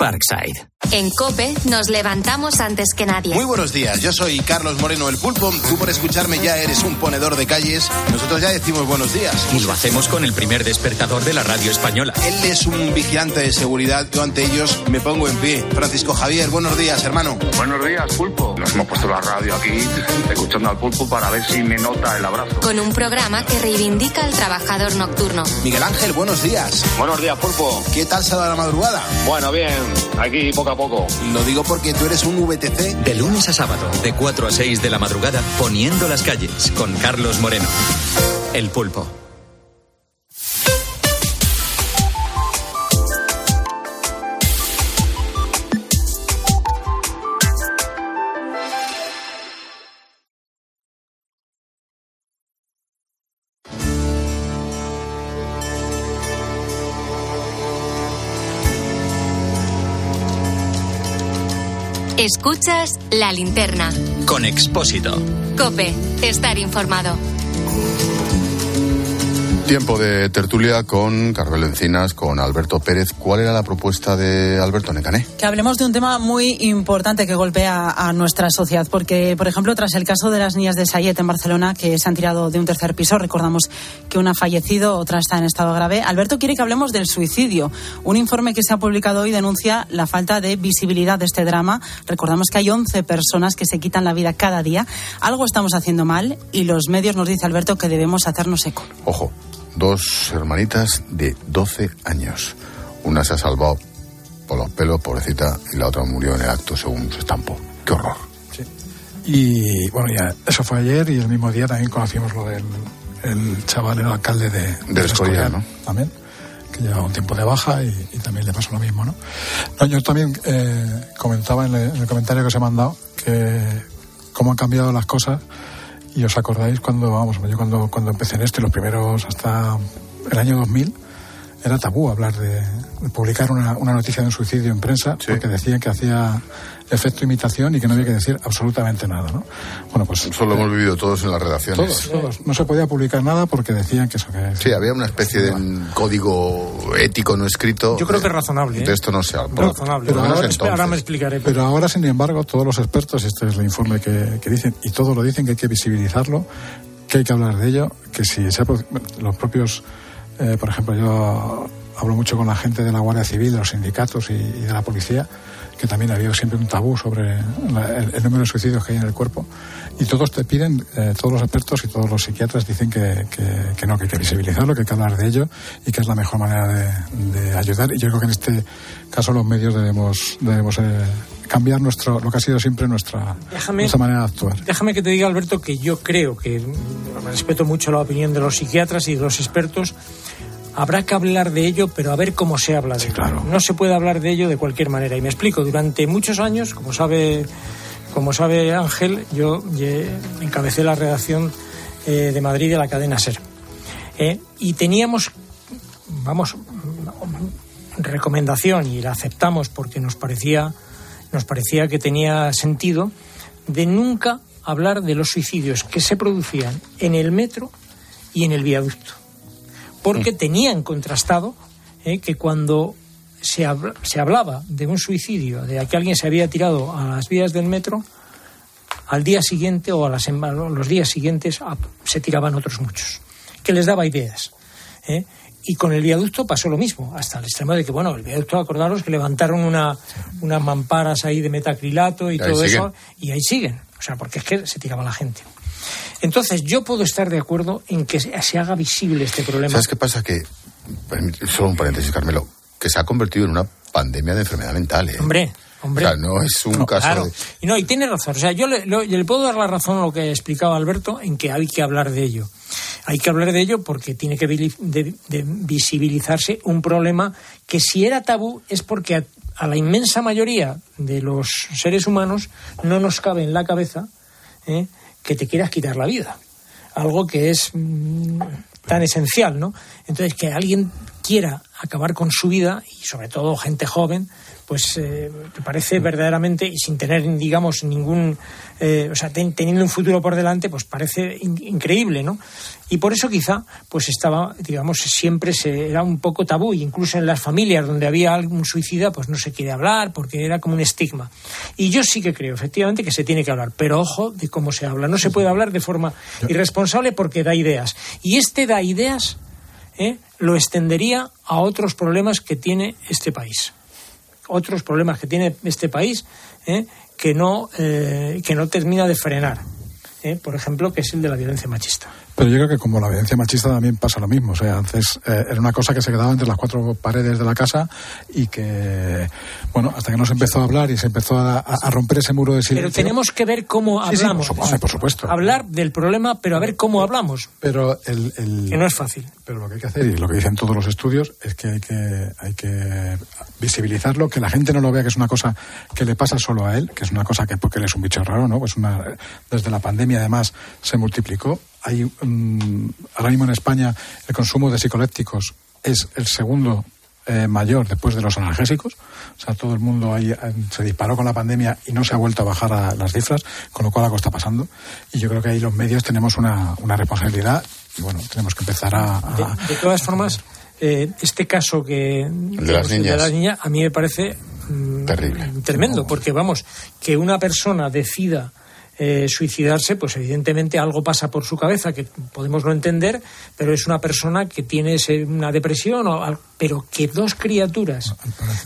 Parkside. En Cope nos levantamos antes que nadie. Muy buenos días, yo soy Carlos Moreno el Pulpo. Tú por escucharme ya eres un ponedor de calles. Nosotros ya decimos buenos días. Y lo hacemos con el primer despertador de la radio española. Él es un vigilante de seguridad. Yo ante ellos me pongo en pie. Francisco Javier, buenos días, hermano. Buenos días, Pulpo. Nos hemos puesto la radio aquí escuchando al Pulpo para ver si me nota el abrazo. Con un programa que reivindica al trabajador nocturno. Miguel Ángel, buenos días. Buenos días, Pulpo. ¿Qué tal se va la madrugada? Bueno, bien. Aquí poco a poco. Lo digo porque tú eres un VTC. De lunes a sábado, de 4 a 6 de la madrugada, poniendo las calles con Carlos Moreno. El pulpo. Escuchas la linterna. Con Expósito. Cope, estar informado. Tiempo de tertulia con Carmelo Encinas, con Alberto Pérez. ¿Cuál era la propuesta de Alberto Necané? Que hablemos de un tema muy importante que golpea a nuestra sociedad, porque, por ejemplo, tras el caso de las niñas de Sayet en Barcelona, que se han tirado de un tercer piso, recordamos que una ha fallecido, otra está en estado grave. Alberto quiere que hablemos del suicidio. Un informe que se ha publicado hoy denuncia la falta de visibilidad de este drama. Recordamos que hay 11 personas que se quitan la vida cada día. Algo estamos haciendo mal y los medios nos dice Alberto que debemos hacernos eco. Ojo, dos hermanitas de 12 años. Una se ha salvado por los pelos, pobrecita, y la otra murió en el acto según su estampo. ¡Qué horror! Y bueno, ya, eso fue ayer y el mismo día también conocimos lo del el chaval, el alcalde de, Del Escorial, ¿no? También, que llevaba un tiempo de baja y, y también le pasó lo mismo, ¿no? No, yo también eh, comentaba en, el- en el comentario que os he mandado que cómo han cambiado las cosas y os acordáis cuando, vamos, yo cuando, cuando empecé en esto los primeros hasta el año 2000 era tabú hablar de, de publicar una, una noticia de un suicidio en prensa porque decían que hacía efecto imitación y que no había que decir absolutamente nada, ¿no? Bueno, pues... Eso lo hemos vivido todos en las redacciones. Todos, todos. No se podía publicar nada porque decían que eso que... Sí, había una especie de un código ético no escrito. Yo creo que es razonable. ¿eh? De esto no se habla. razonable. Menos ahora, me explicaré. Pero ahora, sin embargo, todos los expertos, y este es el informe que, que dicen, y todos lo dicen, que hay que visibilizarlo, que hay que hablar de ello, que si se ha los propios, eh, por ejemplo, yo hablo mucho con la gente de la Guardia Civil, de los sindicatos y, y de la policía, que también ha habido siempre un tabú sobre la- el, el número de suicidios que hay en el cuerpo. Y todos te piden, eh, todos los expertos y todos los psiquiatras dicen que, que- que no, que hay que visibilizarlo, que hay que hablar de ello y que es la mejor manera de, de ayudar. Y yo creo que en este caso los medios debemos, debemos eh, cambiar nuestro, lo que ha sido siempre nuestra, Déjame- nuestra manera de actuar. Déjame que te diga, Alberto, que yo creo que respeto mucho la opinión de los psiquiatras y de los expertos. Habrá que hablar de ello, pero a ver cómo se habla de ello. No se puede hablar de ello de cualquier manera. Y me explico, durante muchos años, como sabe, como sabe Ángel, yo encabecé la redacción eh, de Madrid de la cadena SER. Eh, y teníamos, vamos, recomendación y la aceptamos porque nos parecía, nos parecía que tenía sentido de nunca hablar de los suicidios que se producían en el metro y en el viaducto. Porque tenían contrastado eh, que cuando se, se hablaba de un suicidio, de que alguien se había tirado a las vías del metro, al día siguiente o a las los días siguientes se tiraban otros muchos, que les daba ideas. ¿eh? Y con el viaducto pasó lo mismo, hasta el extremo de que, bueno, el viaducto, acordaros que levantaron una, unas mamparas ahí de metacrilato y todo siguen. eso, y ahí siguen. O sea, porque es que se tiraba la gente. Entonces, yo puedo estar de acuerdo en que se haga visible este problema. ¿Sabes qué pasa? Que, permite- solo un paréntesis, Carmelo, que se ha convertido en una pandemia de enfermedad mental. ¿eh? Hombre, hombre. O sea, no es un caso Claro. de... Y no, y tiene razón. O sea, yo le, puedo dar la razón a lo que explicaba Alberto en que hay que hablar de ello. Hay que hablar de ello porque tiene que vili- de- de visibilizarse un problema que si era tabú es porque a, a la inmensa mayoría de los seres humanos no nos cabe en la cabeza ¿eh? Que te quieras quitar la vida. Algo que es mm, tan esencial, ¿no? Entonces, que alguien quiera acabar con su vida, y sobre todo gente joven, pues eh, parece verdaderamente, y sin tener, digamos, ningún, eh, o sea, ten- teniendo un futuro por delante, pues parece in- increíble, ¿no? Y por eso quizá, pues estaba, digamos, siempre se, era un poco tabú, y incluso en las familias donde había algún suicida, pues no se quiere hablar, porque era como un estigma. Y yo sí que creo, efectivamente, que se tiene que hablar, pero ojo de cómo se habla. No se puede hablar de forma irresponsable porque da ideas. Y este da ideas, ¿eh? lo extendería a otros problemas que tiene este país otros problemas que tiene este país ¿eh? que no eh, que no termina de frenar ¿eh? por ejemplo que es el de la violencia machista Pero yo creo que como la violencia machista también pasa lo mismo. O sea, antes eh, era una cosa que se quedaba entre las cuatro paredes de la casa y que, bueno, hasta que no se empezó a hablar y se empezó a, romper ese muro de silencio. pero tenemos que ver cómo Sí, sí, hablamos por supuesto, por supuesto. hablar del problema pero a ver cómo hablamos Pero el, el- que no es fácil Pero lo que hay que hacer, y lo que dicen todos los estudios, es que hay que, hay que visibilizarlo, que la gente no lo vea que es una cosa que le pasa solo a él, que es una cosa que porque él es un bicho raro, ¿no? Pues una, desde la pandemia además se multiplicó. Hay mm, ahora mismo en España el consumo de psicolépticos es el segundo eh, mayor después de los analgésicos. O sea, todo el mundo ahí eh, se disparó con la pandemia y no se ha vuelto a bajar a las cifras, con lo cual algo está pasando. Y yo creo que ahí los medios tenemos una, una responsabilidad y bueno, tenemos que empezar a, a- de, de todas formas eh, este caso que de las el niñas. las niñas a mí me parece mm, Terrible. tremendo porque vamos que una persona decida eh, suicidarse, pues evidentemente algo pasa por su cabeza que podemos no entender, pero es una persona que tiene ese- una depresión, o al- pero que dos criaturas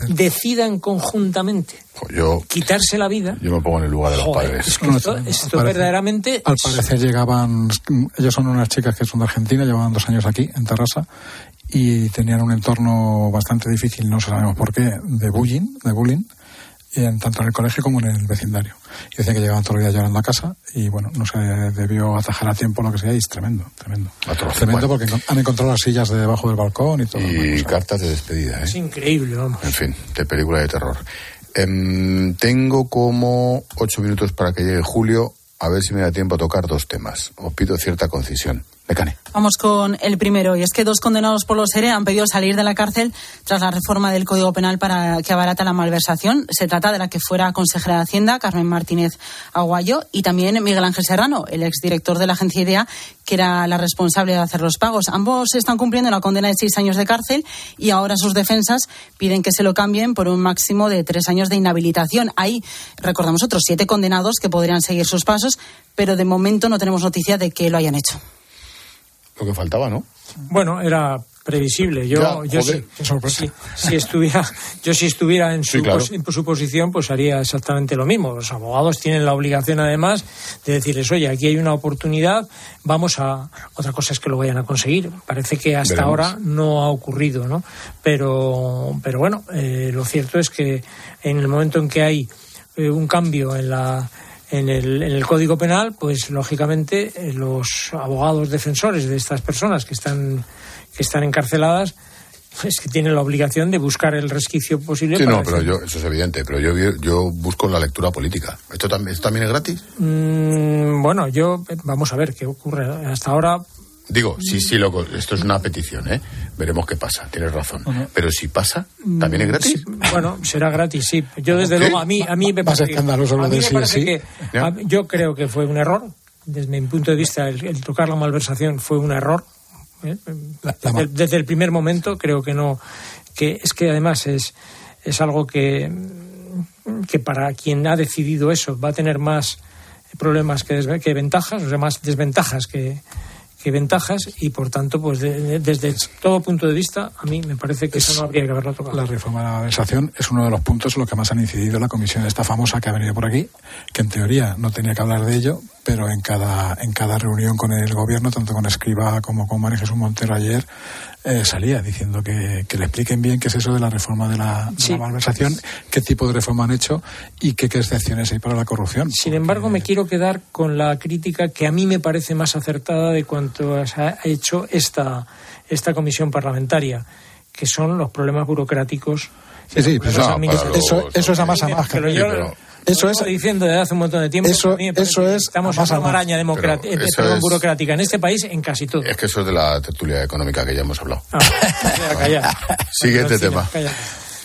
decidan conjuntamente Yo, quitarse la vida. yo me pongo en el lugar de los Joder, padres. es que esto, esto Al parecer- verdaderamente Al parecer llegaban, ellos son unas chicas que son de Argentina, llevaban dos años aquí, en Terrassa, y tenían un entorno bastante difícil, no sabemos por qué, de bullying, de bullying, en, tanto en el colegio como en el vecindario. Y decían que llegaban todos los días llorando a casa, y bueno, no se debió atajar a tiempo lo que sea, y es tremendo, tremendo. Tremendo porque encon- han encontrado las sillas de debajo del balcón y todo. Y cartas de despedida, ¿eh? es increíble, vamos. En fin, de película de terror. Em, tengo como ocho minutos para que llegue Julio, a ver si me da tiempo a tocar dos temas. Os pido cierta concisión. Vamos con el primero, y es que dos condenados por los ERE han pedido salir de la cárcel tras la reforma del Código Penal para que abarata la malversación. Se trata de la que fuera consejera de Hacienda, Carmen Martínez Aguayo, y también Miguel Ángel Serrano, el exdirector de la agencia IDEA, que era la responsable de hacer los pagos. Ambos están cumpliendo una condena de seis años de cárcel y ahora sus defensas piden que se lo cambien por un máximo de tres años de inhabilitación. Hay, recordamos, otros siete condenados que podrían seguir sus pasos, pero de momento no tenemos noticia de que lo hayan hecho. Lo que faltaba, ¿no? Bueno, era previsible. Yo, Ya, yo sí- si estuviera, yo si estuviera en su, Sí, claro. pos- en su posición, pues haría exactamente lo mismo. Los abogados tienen la obligación, además, de decirles, oye, aquí hay una oportunidad, vamos a. Otra cosa es que lo vayan a conseguir. Parece que hasta Veremos. ahora no ha ocurrido, ¿no? Pero, pero bueno, eh, lo cierto es que en el momento en que hay eh, un cambio en la en el, en el Código Penal, pues lógicamente eh, los abogados defensores de estas personas que están que están encarceladas es que tienen la obligación de buscar el resquicio posible. Sí, no, pero yo, eso es evidente, pero yo, yo busco la lectura política. ¿Esto, tam- esto también es gratis? mm, bueno, yo vamos a ver qué ocurre. Hasta ahora Digo, sí, sí, loco, esto es una petición, ¿eh? Veremos qué pasa, tienes razón. Pero si pasa, ¿también es gratis? Sí, bueno, será gratis, sí. Yo desde ¿Qué? luego a mí a mí me Más parece que- escandaloso lo a mí me sí, parece sí. que a- yo creo que fue un error desde mi punto de vista el, el tocar la malversación fue un error. ¿eh? Desde, desde el primer momento creo que no que es que además es es algo que que para quien ha decidido eso va a tener más problemas que, desve- que ventajas, o sea, más desventajas que, que ventajas y por tanto, pues de- de- desde todo punto de vista, a mí me parece que eso no habría que haberlo tocado. La reforma de la malversación es uno de los puntos en los que más han incidido la comisión esta famosa que ha venido por aquí, que en teoría no tenía que hablar de ello, pero en cada, en cada reunión con el gobierno, tanto con Escriba como con María Jesús Montero ayer, eh, salía diciendo que, que, le expliquen bien qué es eso de la reforma de la, de la malversación, qué tipo de reforma han hecho y qué, qué excepciones hay para la corrupción. Sin embargo, me quiero quedar con la crítica que a mí me parece más acertada de cuanto ha hecho esta, esta comisión parlamentaria, que son los problemas burocráticos. Sí, sí, pues no, eso, eso, es a más a más. Pero yo, eso es diciendo desde hace un montón de tiempo. Eso, eso es. Estamos en una maraña es, burocrática en este país en casi todo. Es que eso es de la tertulia económica que ya hemos hablado. Ah, (laughs) Siguiente tema.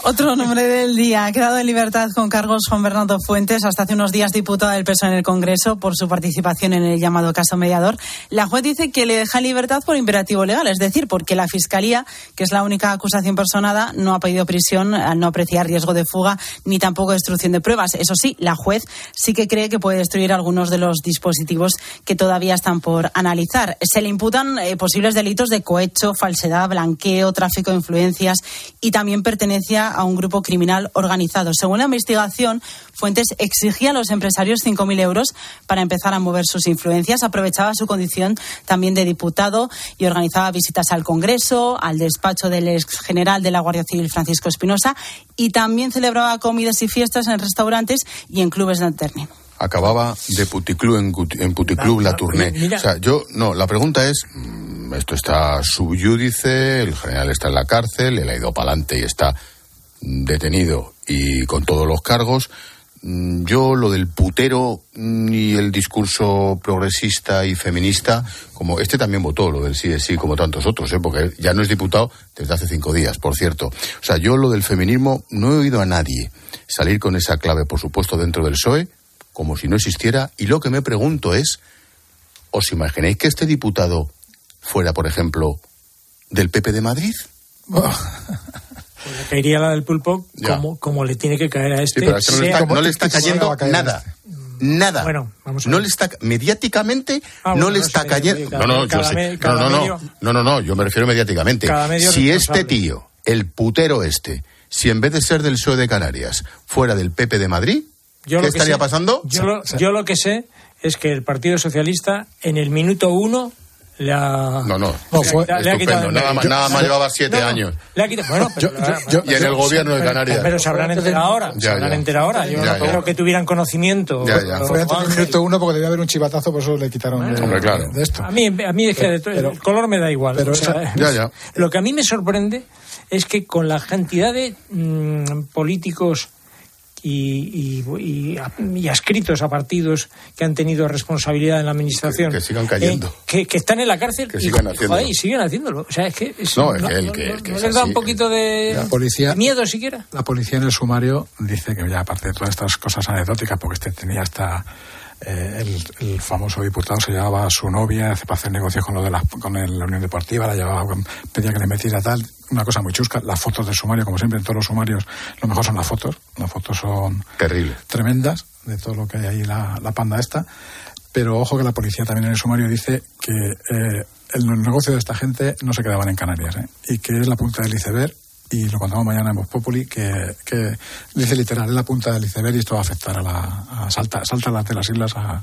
Otro nombre del día. Ha quedado en libertad con cargos Juan Bernardo Fuentes, hasta hace unos días diputado del PSOE en el Congreso por su participación en el llamado caso mediador. La juez dice que le deja en libertad por imperativo legal, es decir, porque la Fiscalía, que es la única acusación personada, no ha pedido prisión no apreciar riesgo de fuga ni tampoco destrucción de pruebas. Eso sí, la juez sí que cree que puede destruir algunos de los dispositivos que todavía están por analizar. Se le imputan eh, posibles delitos de cohecho, falsedad, blanqueo, tráfico de influencias y también pertenencia a un grupo criminal organizado. Según la investigación, Fuentes exigía a los empresarios 5.000 euros para empezar a mover sus influencias, aprovechaba su condición también de diputado y organizaba visitas al Congreso, al despacho del ex general de la Guardia Civil Francisco Espinosa y también celebraba comidas y fiestas en restaurantes y en clubes de alterno acababa de puticlub en, en puticlub la tournée. O sea, yo, no, la pregunta es, mm, esto está subyúdice, el general está en la cárcel, él ha ido para adelante y está detenido y con todos los cargos. Mm, yo lo del putero y el discurso progresista y feminista, como este también votó lo del sí es sí, como tantos otros, ¿eh? porque ya no es diputado desde hace cinco días, por cierto. O sea, yo lo del feminismo no he oído a nadie salir con esa clave, por supuesto, dentro del PSOE, como si no existiera. Y lo que me pregunto es, ¿os imagináis que este diputado fuera, por ejemplo, del PP de Madrid? (laughs) Pues le caería la del pulpo como, como, le tiene que caer a este. no, le está, cayendo nada. Nada. Bueno, vamos a ver. No le está mediáticamente ah, no le está cayendo. No, no, yo sé. No, no, no, no, no, no, yo me refiero mediáticamente. Si este tío, el putero este, si en vez de ser del PSOE de Canarias fuera del PP de Madrid, ¿qué estaría pasando? Yo yo lo que sé es que el Partido Socialista en el minuto uno no, no, fue estupendo. nada, más, nada más llevaba siete años. Le ha quitado, bueno, y en el gobierno de Canarias. Pero, se habrán enterado ahora. se habrán enterado ahora. Yo no creo que tuvieran conocimiento. Ya, ya. Fue antes del minuto uno porque debía haber un chivatazo, por eso le quitaron de, claro. de, esto. A mí, a mí es que el color me da igual. Pero, ya, ya. Lo que a mí me sorprende es que con la cantidad de mmm, políticos y, y, y, adscritos a partidos que han tenido responsabilidad en la administración. Que, sigan cayendo. Eh, que, están en la cárcel que sigan y, haciéndolo. y siguen haciéndolo. O sea, es que. no, es que, el, que, no, les da un poquito de, la policía, miedo siquiera. La policía en el sumario dice que ya, aparte de todas estas cosas anecdóticas, porque este tenía hasta eh, el, famoso diputado se llevaba a su novia para hacer negocios con lo de la, con la Unión Deportiva, la llevaba, pedía que le metiera tal, una cosa muy chusca, las fotos del sumario, como siempre en todos los sumarios, lo mejor son las fotos, las fotos son Terrible. tremendas de todo lo que hay ahí la, la panda esta, pero ojo que la policía también en el sumario dice que eh, el negocio de esta gente no se quedaban en Canarias, ¿eh? y que es la punta del iceberg y lo contamos mañana en Voz Populi, que, que dice literal, es la punta del iceberg y esto va a afectar a la. A, salta, salta de las islas a,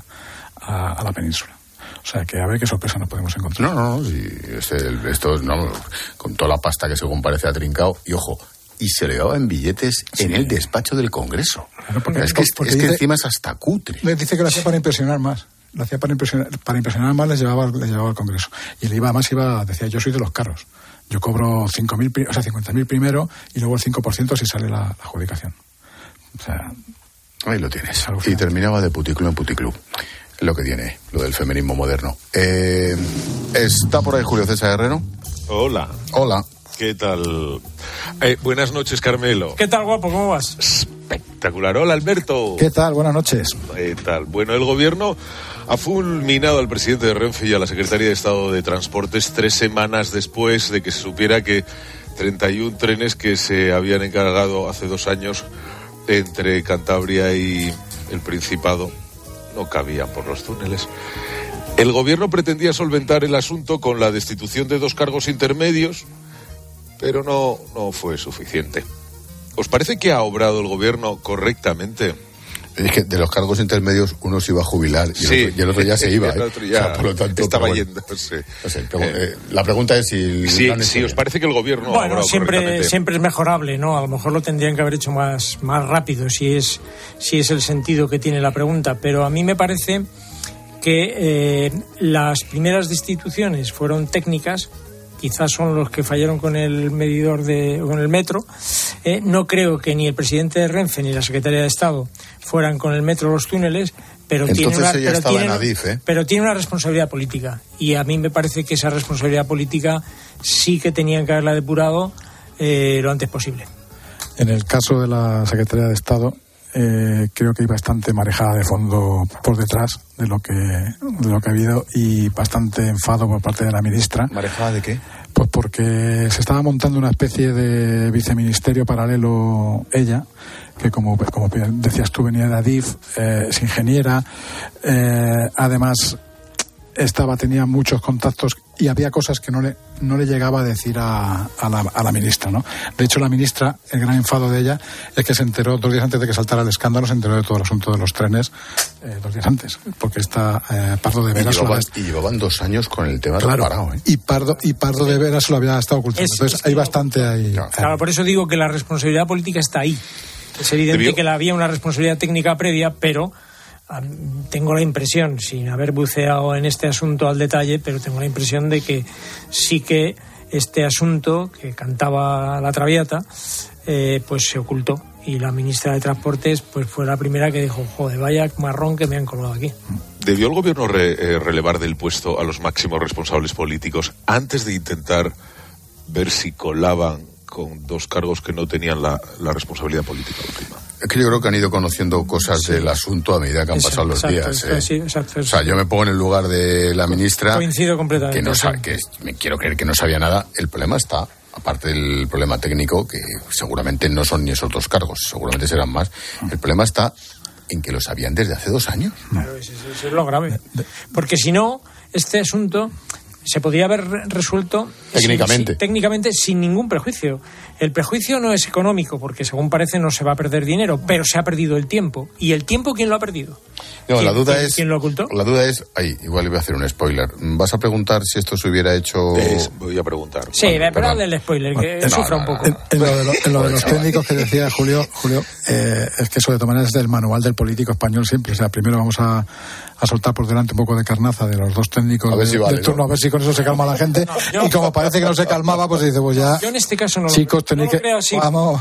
a, la península. O sea, que a ver qué sorpresa nos podemos encontrar. No, no, y este, esto, no, con toda la pasta que según parece ha trincado, y ojo, y se le daba en billetes en el despacho del Congreso. es que, es que encima es hasta cutre. Le dice que lo hacía para impresionar más. Lo hacía para impresionar, para impresionar más, les llevaba, les llevaba al Congreso. Y le iba más, iba, decía, yo soy de los carros yo cobro 5.000, o sea, 50.000 primero y luego el 5% si sale la, adjudicación. O sea, Ahí lo tienes. Y terminaba de puticlub en puticlub. Lo que tiene, lo del feminismo moderno. Eh, ¿Está por ahí Julio César Herrero? Hola. Hola. ¿Qué tal? Eh, buenas noches, Carmelo. ¿Qué tal, guapo? ¿Cómo vas? Espectacular. Hola, Alberto. ¿Qué tal? Buenas noches. ¿Qué tal? Bueno, el gobierno ha fulminado al presidente de Renfe y a la secretaria de Estado de Transportes tres semanas después de que se supiera que 31 trenes que se habían encargado hace dos años entre Cantabria y el Principado no cabían por los túneles. El gobierno pretendía solventar el asunto con la destitución de dos cargos intermedios, pero no, no fue suficiente. ¿Os parece que ha obrado el gobierno correctamente? Es que de los cargos intermedios uno se iba a jubilar y, Sí. el, otro, y el otro ya se iba. (laughs) El ¿eh? otro ya O sea, por lo tanto, estaba bueno. yendo, sí. No sé, pero, eh, la pregunta es si... Sí, si os parece que el gobierno Bueno, siempre, siempre es mejorable, ¿no? A lo mejor lo tendrían que haber hecho más, más rápido, si es, si es el sentido que tiene la pregunta. Pero a mí me parece que eh, las primeras destituciones fueron técnicas, quizás son los que fallaron con el medidor de, con el metro. Eh, no creo que ni el presidente de Renfe ni la secretaria de Estado fueran con el metro los túneles, pero tiene una, ella pero estaba en tienen- Adif, ¿eh? pero tiene una responsabilidad política y a mí me parece que esa responsabilidad política sí que tenían que haberla depurado eh, lo antes posible. En el caso de la Secretaría de Estado, eh, creo que hay bastante marejada de fondo por detrás de lo que de lo que ha habido y bastante enfado por parte de la ministra. ¿Marejada de qué? Pues porque se estaba montando una especie de viceministerio paralelo ella, que como, como decías tú venía de Adif, eh, es ingeniera, eh, además estaba tenía muchos contactos y había cosas que no le no le llegaba a decir a, a, la, a la ministra no de hecho la ministra el gran enfado de ella es que se enteró dos días antes de que saltara el escándalo se enteró de todo el asunto de los trenes eh, dos días antes porque está eh, Pardo de Y había- y llevaban dos años con el tema Claro, ¿eh? y Pardo y Pardo de Veras se lo había estado ocultando. Es- entonces es que hay bastante ahí. Claro, por eso digo que la responsabilidad política está ahí. Es evidente Debió- que la había una responsabilidad técnica previa, pero tengo la impresión, sin haber buceado en este asunto al detalle, pero tengo la impresión de que sí que este asunto que cantaba la Traviata, eh, pues se ocultó. Y la ministra de Transportes pues fue la primera que dijo, joder, vaya marrón que me han colgado aquí. ¿Debió el gobierno re- eh, relevar del puesto a los máximos responsables políticos antes de intentar ver si colaban con dos cargos que no tenían la, la responsabilidad política última? Es que yo creo que han ido conociendo cosas del asunto a medida que han Exacto, pasado los exacto, días. exacto, ¿eh? sí, exacto, O sea, yo me pongo en el lugar de la ministra. Coincido completamente. que no sí. sa- que me quiero creer que no sabía nada. El problema está, aparte del problema técnico, que seguramente no son ni esos dos cargos, seguramente serán más. El problema está en que lo sabían desde hace dos años. Claro, eso, eso- eso es lo grave. Porque si no, este asunto se podría haber re- resuelto Técnicamente. sin- técnicamente sin ningún prejuicio. El prejuicio no es económico, porque según parece no se va a perder dinero, pero se ha perdido el tiempo. ¿Y el tiempo quién lo ha perdido? No, ¿Quién- la duda quién- es. quién lo ocultó? La duda es. Ahí, igual le voy a hacer un spoiler. ¿Vas a preguntar si esto se hubiera hecho. Es- voy a preguntar. Sí, Vale, pero perdón. dale el spoiler, que sufra no, un poco. En, en lo de, lo- en lo de Joder, los (laughs) técnicos que decía Julio, Julio eh, es que eso de todas maneras es del manual del político español siempre. O sea, primero vamos a, a soltar por delante un poco de carnaza de los dos técnicos A ver de, si vale, de turno, ¿no? a ver si con eso se calma la gente. yo- y como parece que no se calmaba, pues dice, pues ya, Yo en este caso no lo, chicos, no tenéis lo que... creo así. Vamos.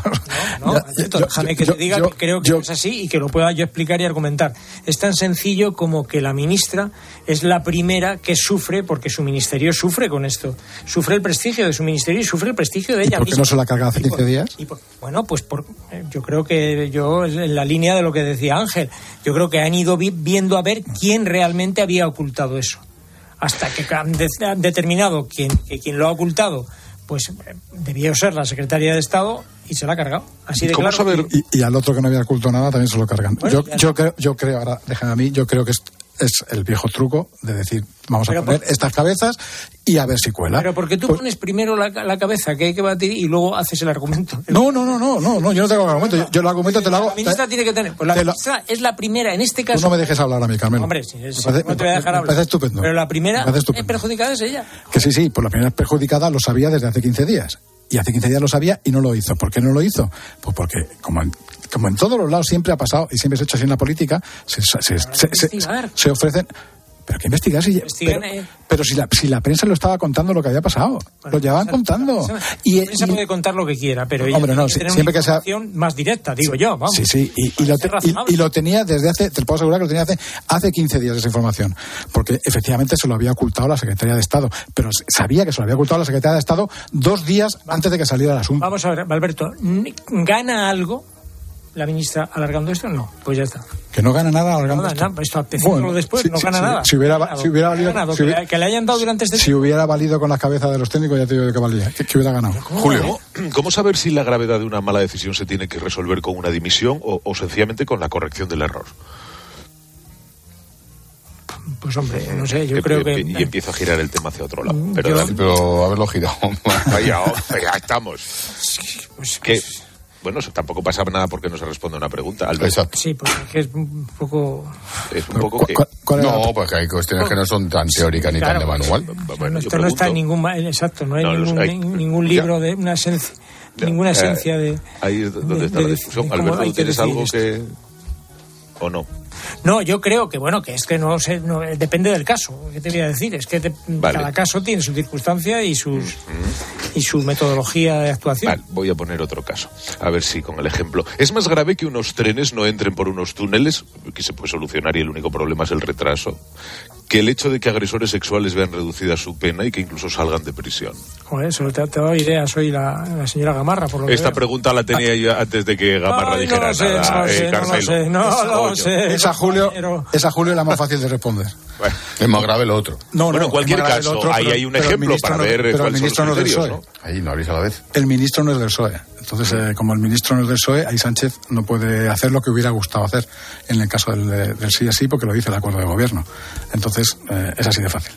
No, Ya, yo- déjame yo- que yo- te diga yo- que creo que yo- es así y que lo pueda yo explicar y argumentar. Es tan sencillo como que la ministra es la primera que sufre, porque su ministerio sufre con esto. Sufre el prestigio de su ministerio y sufre el prestigio de ¿Y ella por qué misma. no se la carga hace Y por- 15 días? y por- bueno, pues por, yo creo que yo, en la línea de lo que decía Ángel, yo creo que han ido vi- viendo a ver quién realmente había ocultado eso. Hasta que han, de- han determinado quién, que quien lo ha ocultado, pues eh, debió ser la secretaria de Estado y se la ha cargado. Así de ¿Cómo claro. saber? Y, y al otro que no había oculto nada también se lo cargan. Bueno, yo, yo, creo, yo creo, ahora déjame a mí, yo creo que es, es el viejo truco de decir, vamos a Pero poner por- estas cabezas y a ver si cuela. Pero porque tú Pues- pones primero la, la cabeza que hay que batir y luego haces el argumento. (laughs) No, no, no, no, no, no, yo no tengo argumento. Yo, yo el argumento te lo hago. La ministra tiene que tener. Pues la te lo- ministra es la primera en este Tú caso. no me dejes hablar a mí, Carmelo. Hombre, sí, es- Me parece- no te voy a dejar me hablar. parece estupendo. Pero la primera Me estupendo. perjudicada es ella. Que sí, sí, pues la primera perjudicada lo sabía desde hace 15 días. Y hace 15 días lo sabía y no lo hizo. ¿Por qué no lo hizo? Pues porque, como como en todos los lados siempre ha pasado y siempre se ha hecho así en la política, se, ofrecen. Pero que investigar si, pero, eh. pero si, la, si la prensa lo estaba contando lo que había pasado. lo llevaban contando. Y, la prensa y- puede contar lo que quiera, pero ella Hombre, no, tiene que tener siempre una que sea- información más directa, digo yo, vamos. Sí, sí, y, y lo te- y- tenía desde hace, te puedo asegurar que lo tenía hace, hace 15 días esa información, porque efectivamente se lo había ocultado la Secretaría de Estado, pero sabía que se lo había ocultado la Secretaría de Estado dos días antes de que saliera el asunto. Vamos a ver, Alberto, ¿n- ¿gana algo la ministra alargando esto? No, pues ya está. Que no gana nada No alargando gana esto. nada, esto Bueno, después si- no gana si- nada. Si hubiera, ¿Qué ha ganado? si hubiera ¿Qué ha valido, ganado? si que, hubiera- le- que le hayan dado durante este si hubiera valido con las cabezas de los técnicos, ya te digo que valía, que, que hubiera ganado. Julio, (clears throat) ¿cómo saber si la gravedad de una mala decisión se tiene que resolver con una dimisión o, o sencillamente con la corrección del error? Pues hombre, no sé, yo Y- creo y- que... Y empiezo a girar el tema hacia otro lado. Mm, Pero, yo-. Pero haberlo girado. (laughs) Vaya, ya estamos. Pues, ¿Qué? Bueno, tampoco pasa nada porque no se responde a una pregunta. Exacto. Sí, porque es un poco... Es un poco que... No, porque hay cuestiones que no son tan teóricas ni tan de manual. Bueno, yo Esto no está en ningún, exacto, no hay No, ningún, hay- ningún libro de una esencia, ninguna Eh, esencia de... Ahí es donde de- está de- la discusión. Alberto, hay ¿tú que tienes algo esto. que... ¿O no? No, yo creo que bueno, que es que no sé, no, depende del caso. ¿Qué te voy a decir? Es que te- Vale. cada caso tiene su circunstancia y sus y su metodología de actuación. Vale, voy a poner otro caso. A ver si con el ejemplo. ¿Es más grave que unos trenes no entren por unos túneles, que se puede solucionar y el único problema es el retraso, que el hecho de que agresores sexuales vean reducida su pena y que incluso salgan de prisión? Joder, solo te, te doy ideas, soy la, la señora Gamarra, por lo que Esta veo. pregunta la tenía yo antes de que Gamarra Ay, no dijera lo sé, nada. no lo eh, sé, no lo sé, no lo Coño. sé. Esa Julio, esa Julio es la más fácil de responder. Es más grave lo otro. No, Bueno, no, en cualquier caso, otro, ahí pero- hay un ejemplo para no- ver pero el cuáles son ministro los no es del criterios, PSOE. Ahí no abrís a la vez. El ministro no es del PSOE. Entonces, eh, como el ministro no es del PSOE, ahí Sánchez no puede hacer lo que hubiera gustado hacer en el caso del, eh, del sí así, porque lo dice el acuerdo de gobierno. Entonces, eh, es así de fácil.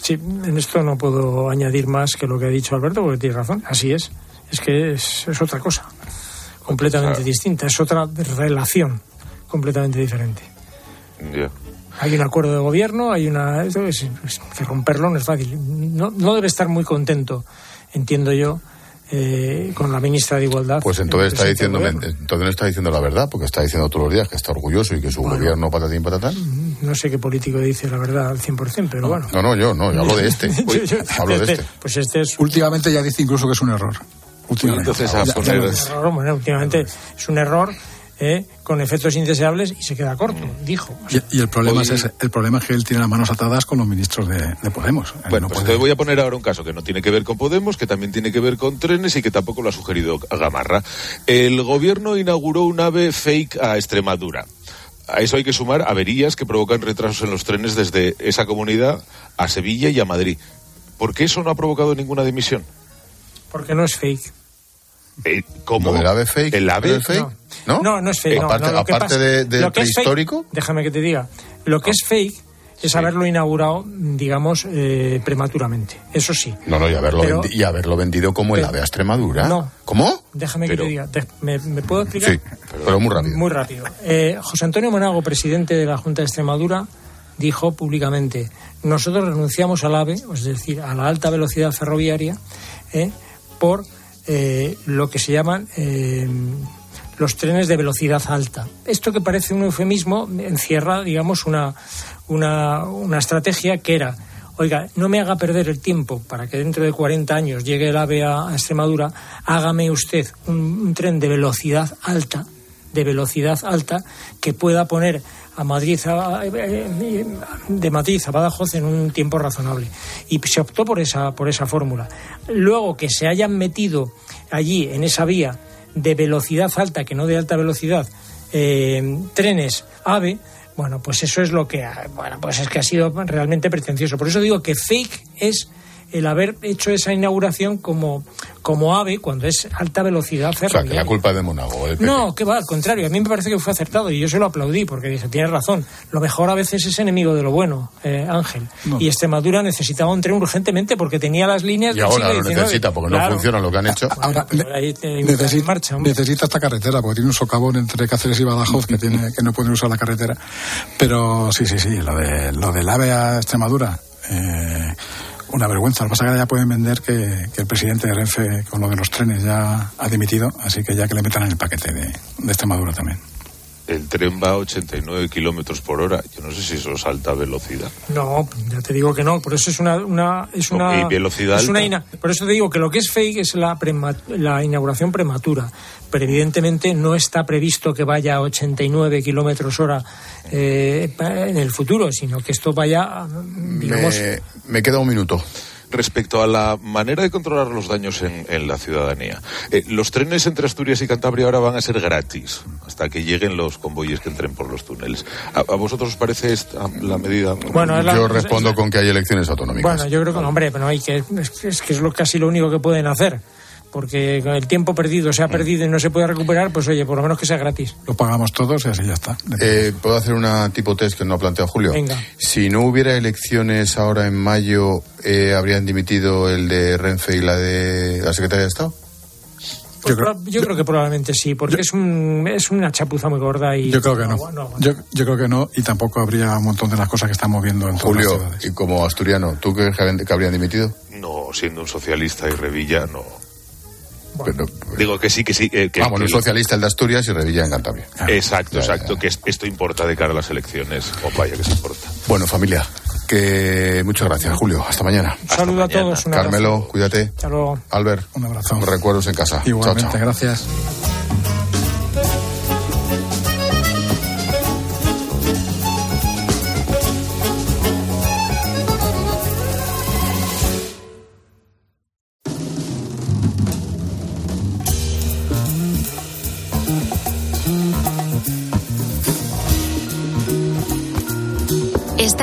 Sí, en esto no puedo añadir más que lo que ha dicho Alberto, porque tiene razón. Así es. Es que es, es otra cosa, completamente Claro. distinta. Es otra relación completamente diferente. Ya. Hay un acuerdo de gobierno, hay una. esto es- es que romperlo no es fácil. No, no debe estar muy contento, entiendo yo, eh, con la ministra de Igualdad. Pues entonces está diciendo, entonces no está diciendo la verdad, porque está diciendo todos los días que está orgulloso y que su gobierno patatín patatán. No sé qué político dice la verdad al 100%, pero bueno. No, no, yo no, yo hablo de este. (laughs) Yo- yo- hablo de este. Pues este es Últimamente ya dice incluso que es un error. Últimamente. entonces a Ya- ya poner- lo un dice. error, bueno, últimamente es un error eh, con efectos indeseables y se queda corto, dijo. O sea, Y, y el problema Hoy- es ese. El problema es que él tiene las manos atadas con los ministros de, de Podemos. Él Bueno, no pues puede- entonces voy a poner ahora un caso que no tiene que ver con Podemos, que también tiene que ver con trenes y que tampoco lo ha sugerido Gamarra. El gobierno inauguró un ave fake a Extremadura. A eso hay que sumar averías que provocan retrasos en los trenes desde esa comunidad a Sevilla y a Madrid. ¿Por qué eso no ha provocado ninguna dimisión? porque no es fake. Eh, ¿Cómo? ¿Lo del ave fake? ¿El ave? ¿Es fake? ¿No? No, no es fake. no, Aparte, no, lo que aparte pasa- de, del lo que es fake- prehistórico. déjame que te diga. Lo que es fake es haberlo inaugurado, digamos, eh, prematuramente. Eso sí. No, no, y haberlo, Pero- vendi- y haberlo vendido como el ave a Extremadura. No. ¿Cómo? Déjame Pero- que te diga. De- ¿me, me puedo explicar? Sí, pero muy rápido. Muy rápido. Eh, José Antonio Monago, presidente de la Junta de Extremadura, dijo públicamente: Nosotros renunciamos al AVE, es decir, a la alta velocidad ferroviaria, eh, por eh, lo que se llaman eh, los trenes de velocidad alta. Esto que parece un eufemismo encierra, digamos, una, una, una estrategia que era. Oiga, no me haga perder el tiempo para que dentro de 40 años llegue el AVE a, Extremadura. Hágame usted un tren de velocidad alta, de velocidad alta, que pueda poner a Madrid, a- de Madrid a Badajoz en un tiempo razonable. Y se optó por esa, por esa fórmula. Luego que se hayan metido allí, en esa vía de velocidad alta, que no de alta velocidad, eh, trenes AVE, bueno, pues eso es lo que, bueno, pues es que ha sido realmente pretencioso. Por eso digo que fake es el haber hecho esa inauguración como, como AVE cuando es alta velocidad O sea, que ferroviaria. la culpa es de Monago. el PP. No, que va, al contrario. A mí me parece que fue acertado y yo se lo aplaudí porque dije, tienes razón. Lo mejor a veces es enemigo de lo bueno, eh, Ángel. Y Extremadura necesitaba un tren urgentemente porque tenía las líneas Y del ahora siglo lo necesita porque no funciona lo que han hecho. Ahora, ahí necesita, marcha, necesita esta carretera, porque tiene un socavón entre Cáceres y Badajoz que tiene que no pueden usar la carretera. Pero sí, sí, sí, lo, de, lo del AVE a Extremadura, eh, una vergüenza. Lo que pasa que ya pueden vender que, que el presidente de Renfe con lo de los trenes ya ha dimitido, así que ya que le metan en el paquete de, de Extremadura también. El tren va a 89 kilómetros por hora. Yo no sé si eso es alta velocidad. No, ya te digo que no. Por eso es una, una es una Y velocidad es una ina- por eso te digo que lo que es fake es la prema- la inauguración prematura. Pero evidentemente no está previsto que vaya a 89 kilómetros hora eh, pa- en el futuro, sino que esto vaya, digamos, Me, me queda un minuto. Respecto a la manera de controlar los daños en, en la ciudadanía, eh, los trenes entre Asturias y Cantabria ahora van a ser gratis hasta que lleguen los convoyes que entren por los túneles. ¿A, a vosotros os parece esta, la medida? Bueno, la- Yo es- respondo es- con que hay elecciones autonómicas. Bueno, yo creo que no, hombre, pero hay que es, que- es que es lo, casi lo único que pueden hacer. Porque con el tiempo perdido se ha perdido y no se puede recuperar, pues oye, por lo menos que sea gratis. Lo pagamos todos y así ya está. Eh, ¿Puedo hacer una tipo test que no ha planteado Julio? Venga. Si no hubiera elecciones ahora en mayo, eh, ¿habrían dimitido el de Renfe y la de la Secretaría de Estado? Pues yo, creo, que probablemente sí, porque es, un, es una chapuza muy gorda y... Yo creo que no. yo, yo, creo que no y tampoco habría un montón de las cosas que estamos viendo en Julio, todas las ciudades. y como asturiano, ¿tú crees que habrían dimitido? No, siendo un socialista y Revilla, no. Digo que sí, que sí. Eh, que, Vamos, que un socialista el de Asturias y Revilla en Cantabria. Exacto, exacto, que esto importa de cara a las elecciones. O vaya que se importa. Bueno, familia, que muchas gracias, Julio. Hasta mañana. Un saludo a todos. Un Carmelo, cuídate. Hasta luego. Albert, un abrazo. Recuerdos en casa. Igualmente, chao, chao. gracias.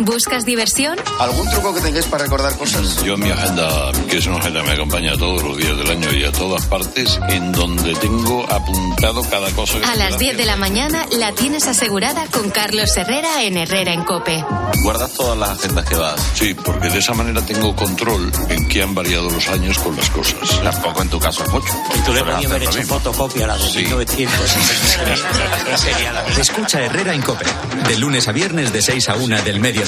¿Buscas diversión? ¿Algún truco que tengáis para recordar cosas? Yo mi agenda, que es una agenda que me acompaña todos los días del año y a todas partes, en donde tengo apuntado cada cosa que A las 10 de la mañana la tienes asegurada con Carlos Herrera en Herrera en Cope. ¿Guardas todas las agendas que vas? Sí, porque de esa manera tengo control en qué han variado los años con las cosas. Tampoco en tu caso es mucho. Y tú le podías haber hecho fotocopia a la de Sí. 1900. (laughs) Sería la Escucha Herrera en Cope, de lunes a viernes de 6 a 1 del mediodía.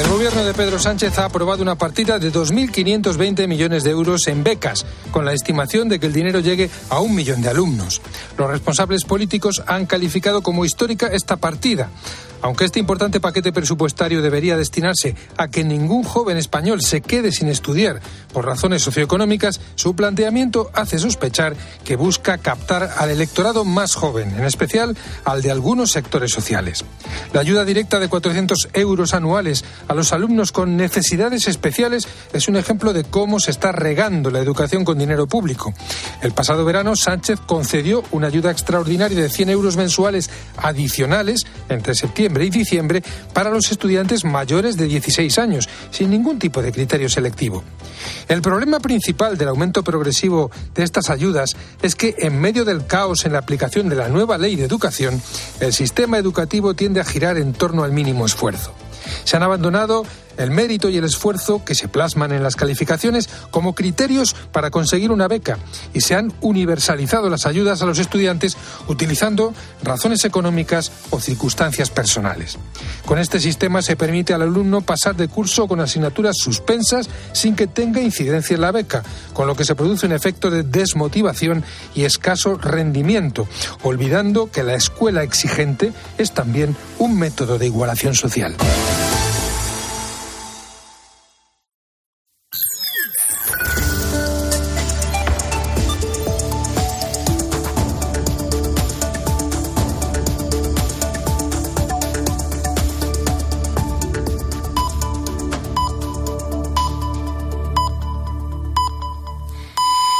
El gobierno de Pedro Sánchez ha aprobado una partida de 2.520 millones de euros en becas, con la estimación de que el dinero llegue a un millón de alumnos. Los responsables políticos han calificado como histórica esta partida. Aunque este importante paquete presupuestario debería destinarse a que ningún joven español se quede sin estudiar por razones socioeconómicas, su planteamiento hace sospechar que busca captar al electorado más joven, en especial al de algunos sectores sociales. La ayuda directa de 400 euros anuales a los alumnos con necesidades especiales es un ejemplo de cómo se está regando la educación con dinero público. El pasado verano, Sánchez concedió una ayuda extraordinaria de 100 euros mensuales adicionales entre septiembre y diciembre para los estudiantes mayores de 16 años, sin ningún tipo de criterio selectivo. El problema principal del aumento progresivo de estas ayudas es que, en medio del caos en la aplicación de la nueva ley de educación, el sistema educativo tiende a girar en torno al mínimo esfuerzo. Se han abandonado el mérito y el esfuerzo que se plasman en las calificaciones como criterios para conseguir una beca y se han universalizado las ayudas a los estudiantes utilizando razones económicas o circunstancias personales. Con este sistema se permite al alumno pasar de curso con asignaturas suspensas sin que tenga incidencia en la beca, con lo que se produce un efecto de desmotivación y escaso rendimiento, olvidando que la escuela exigente es también un método de igualación social.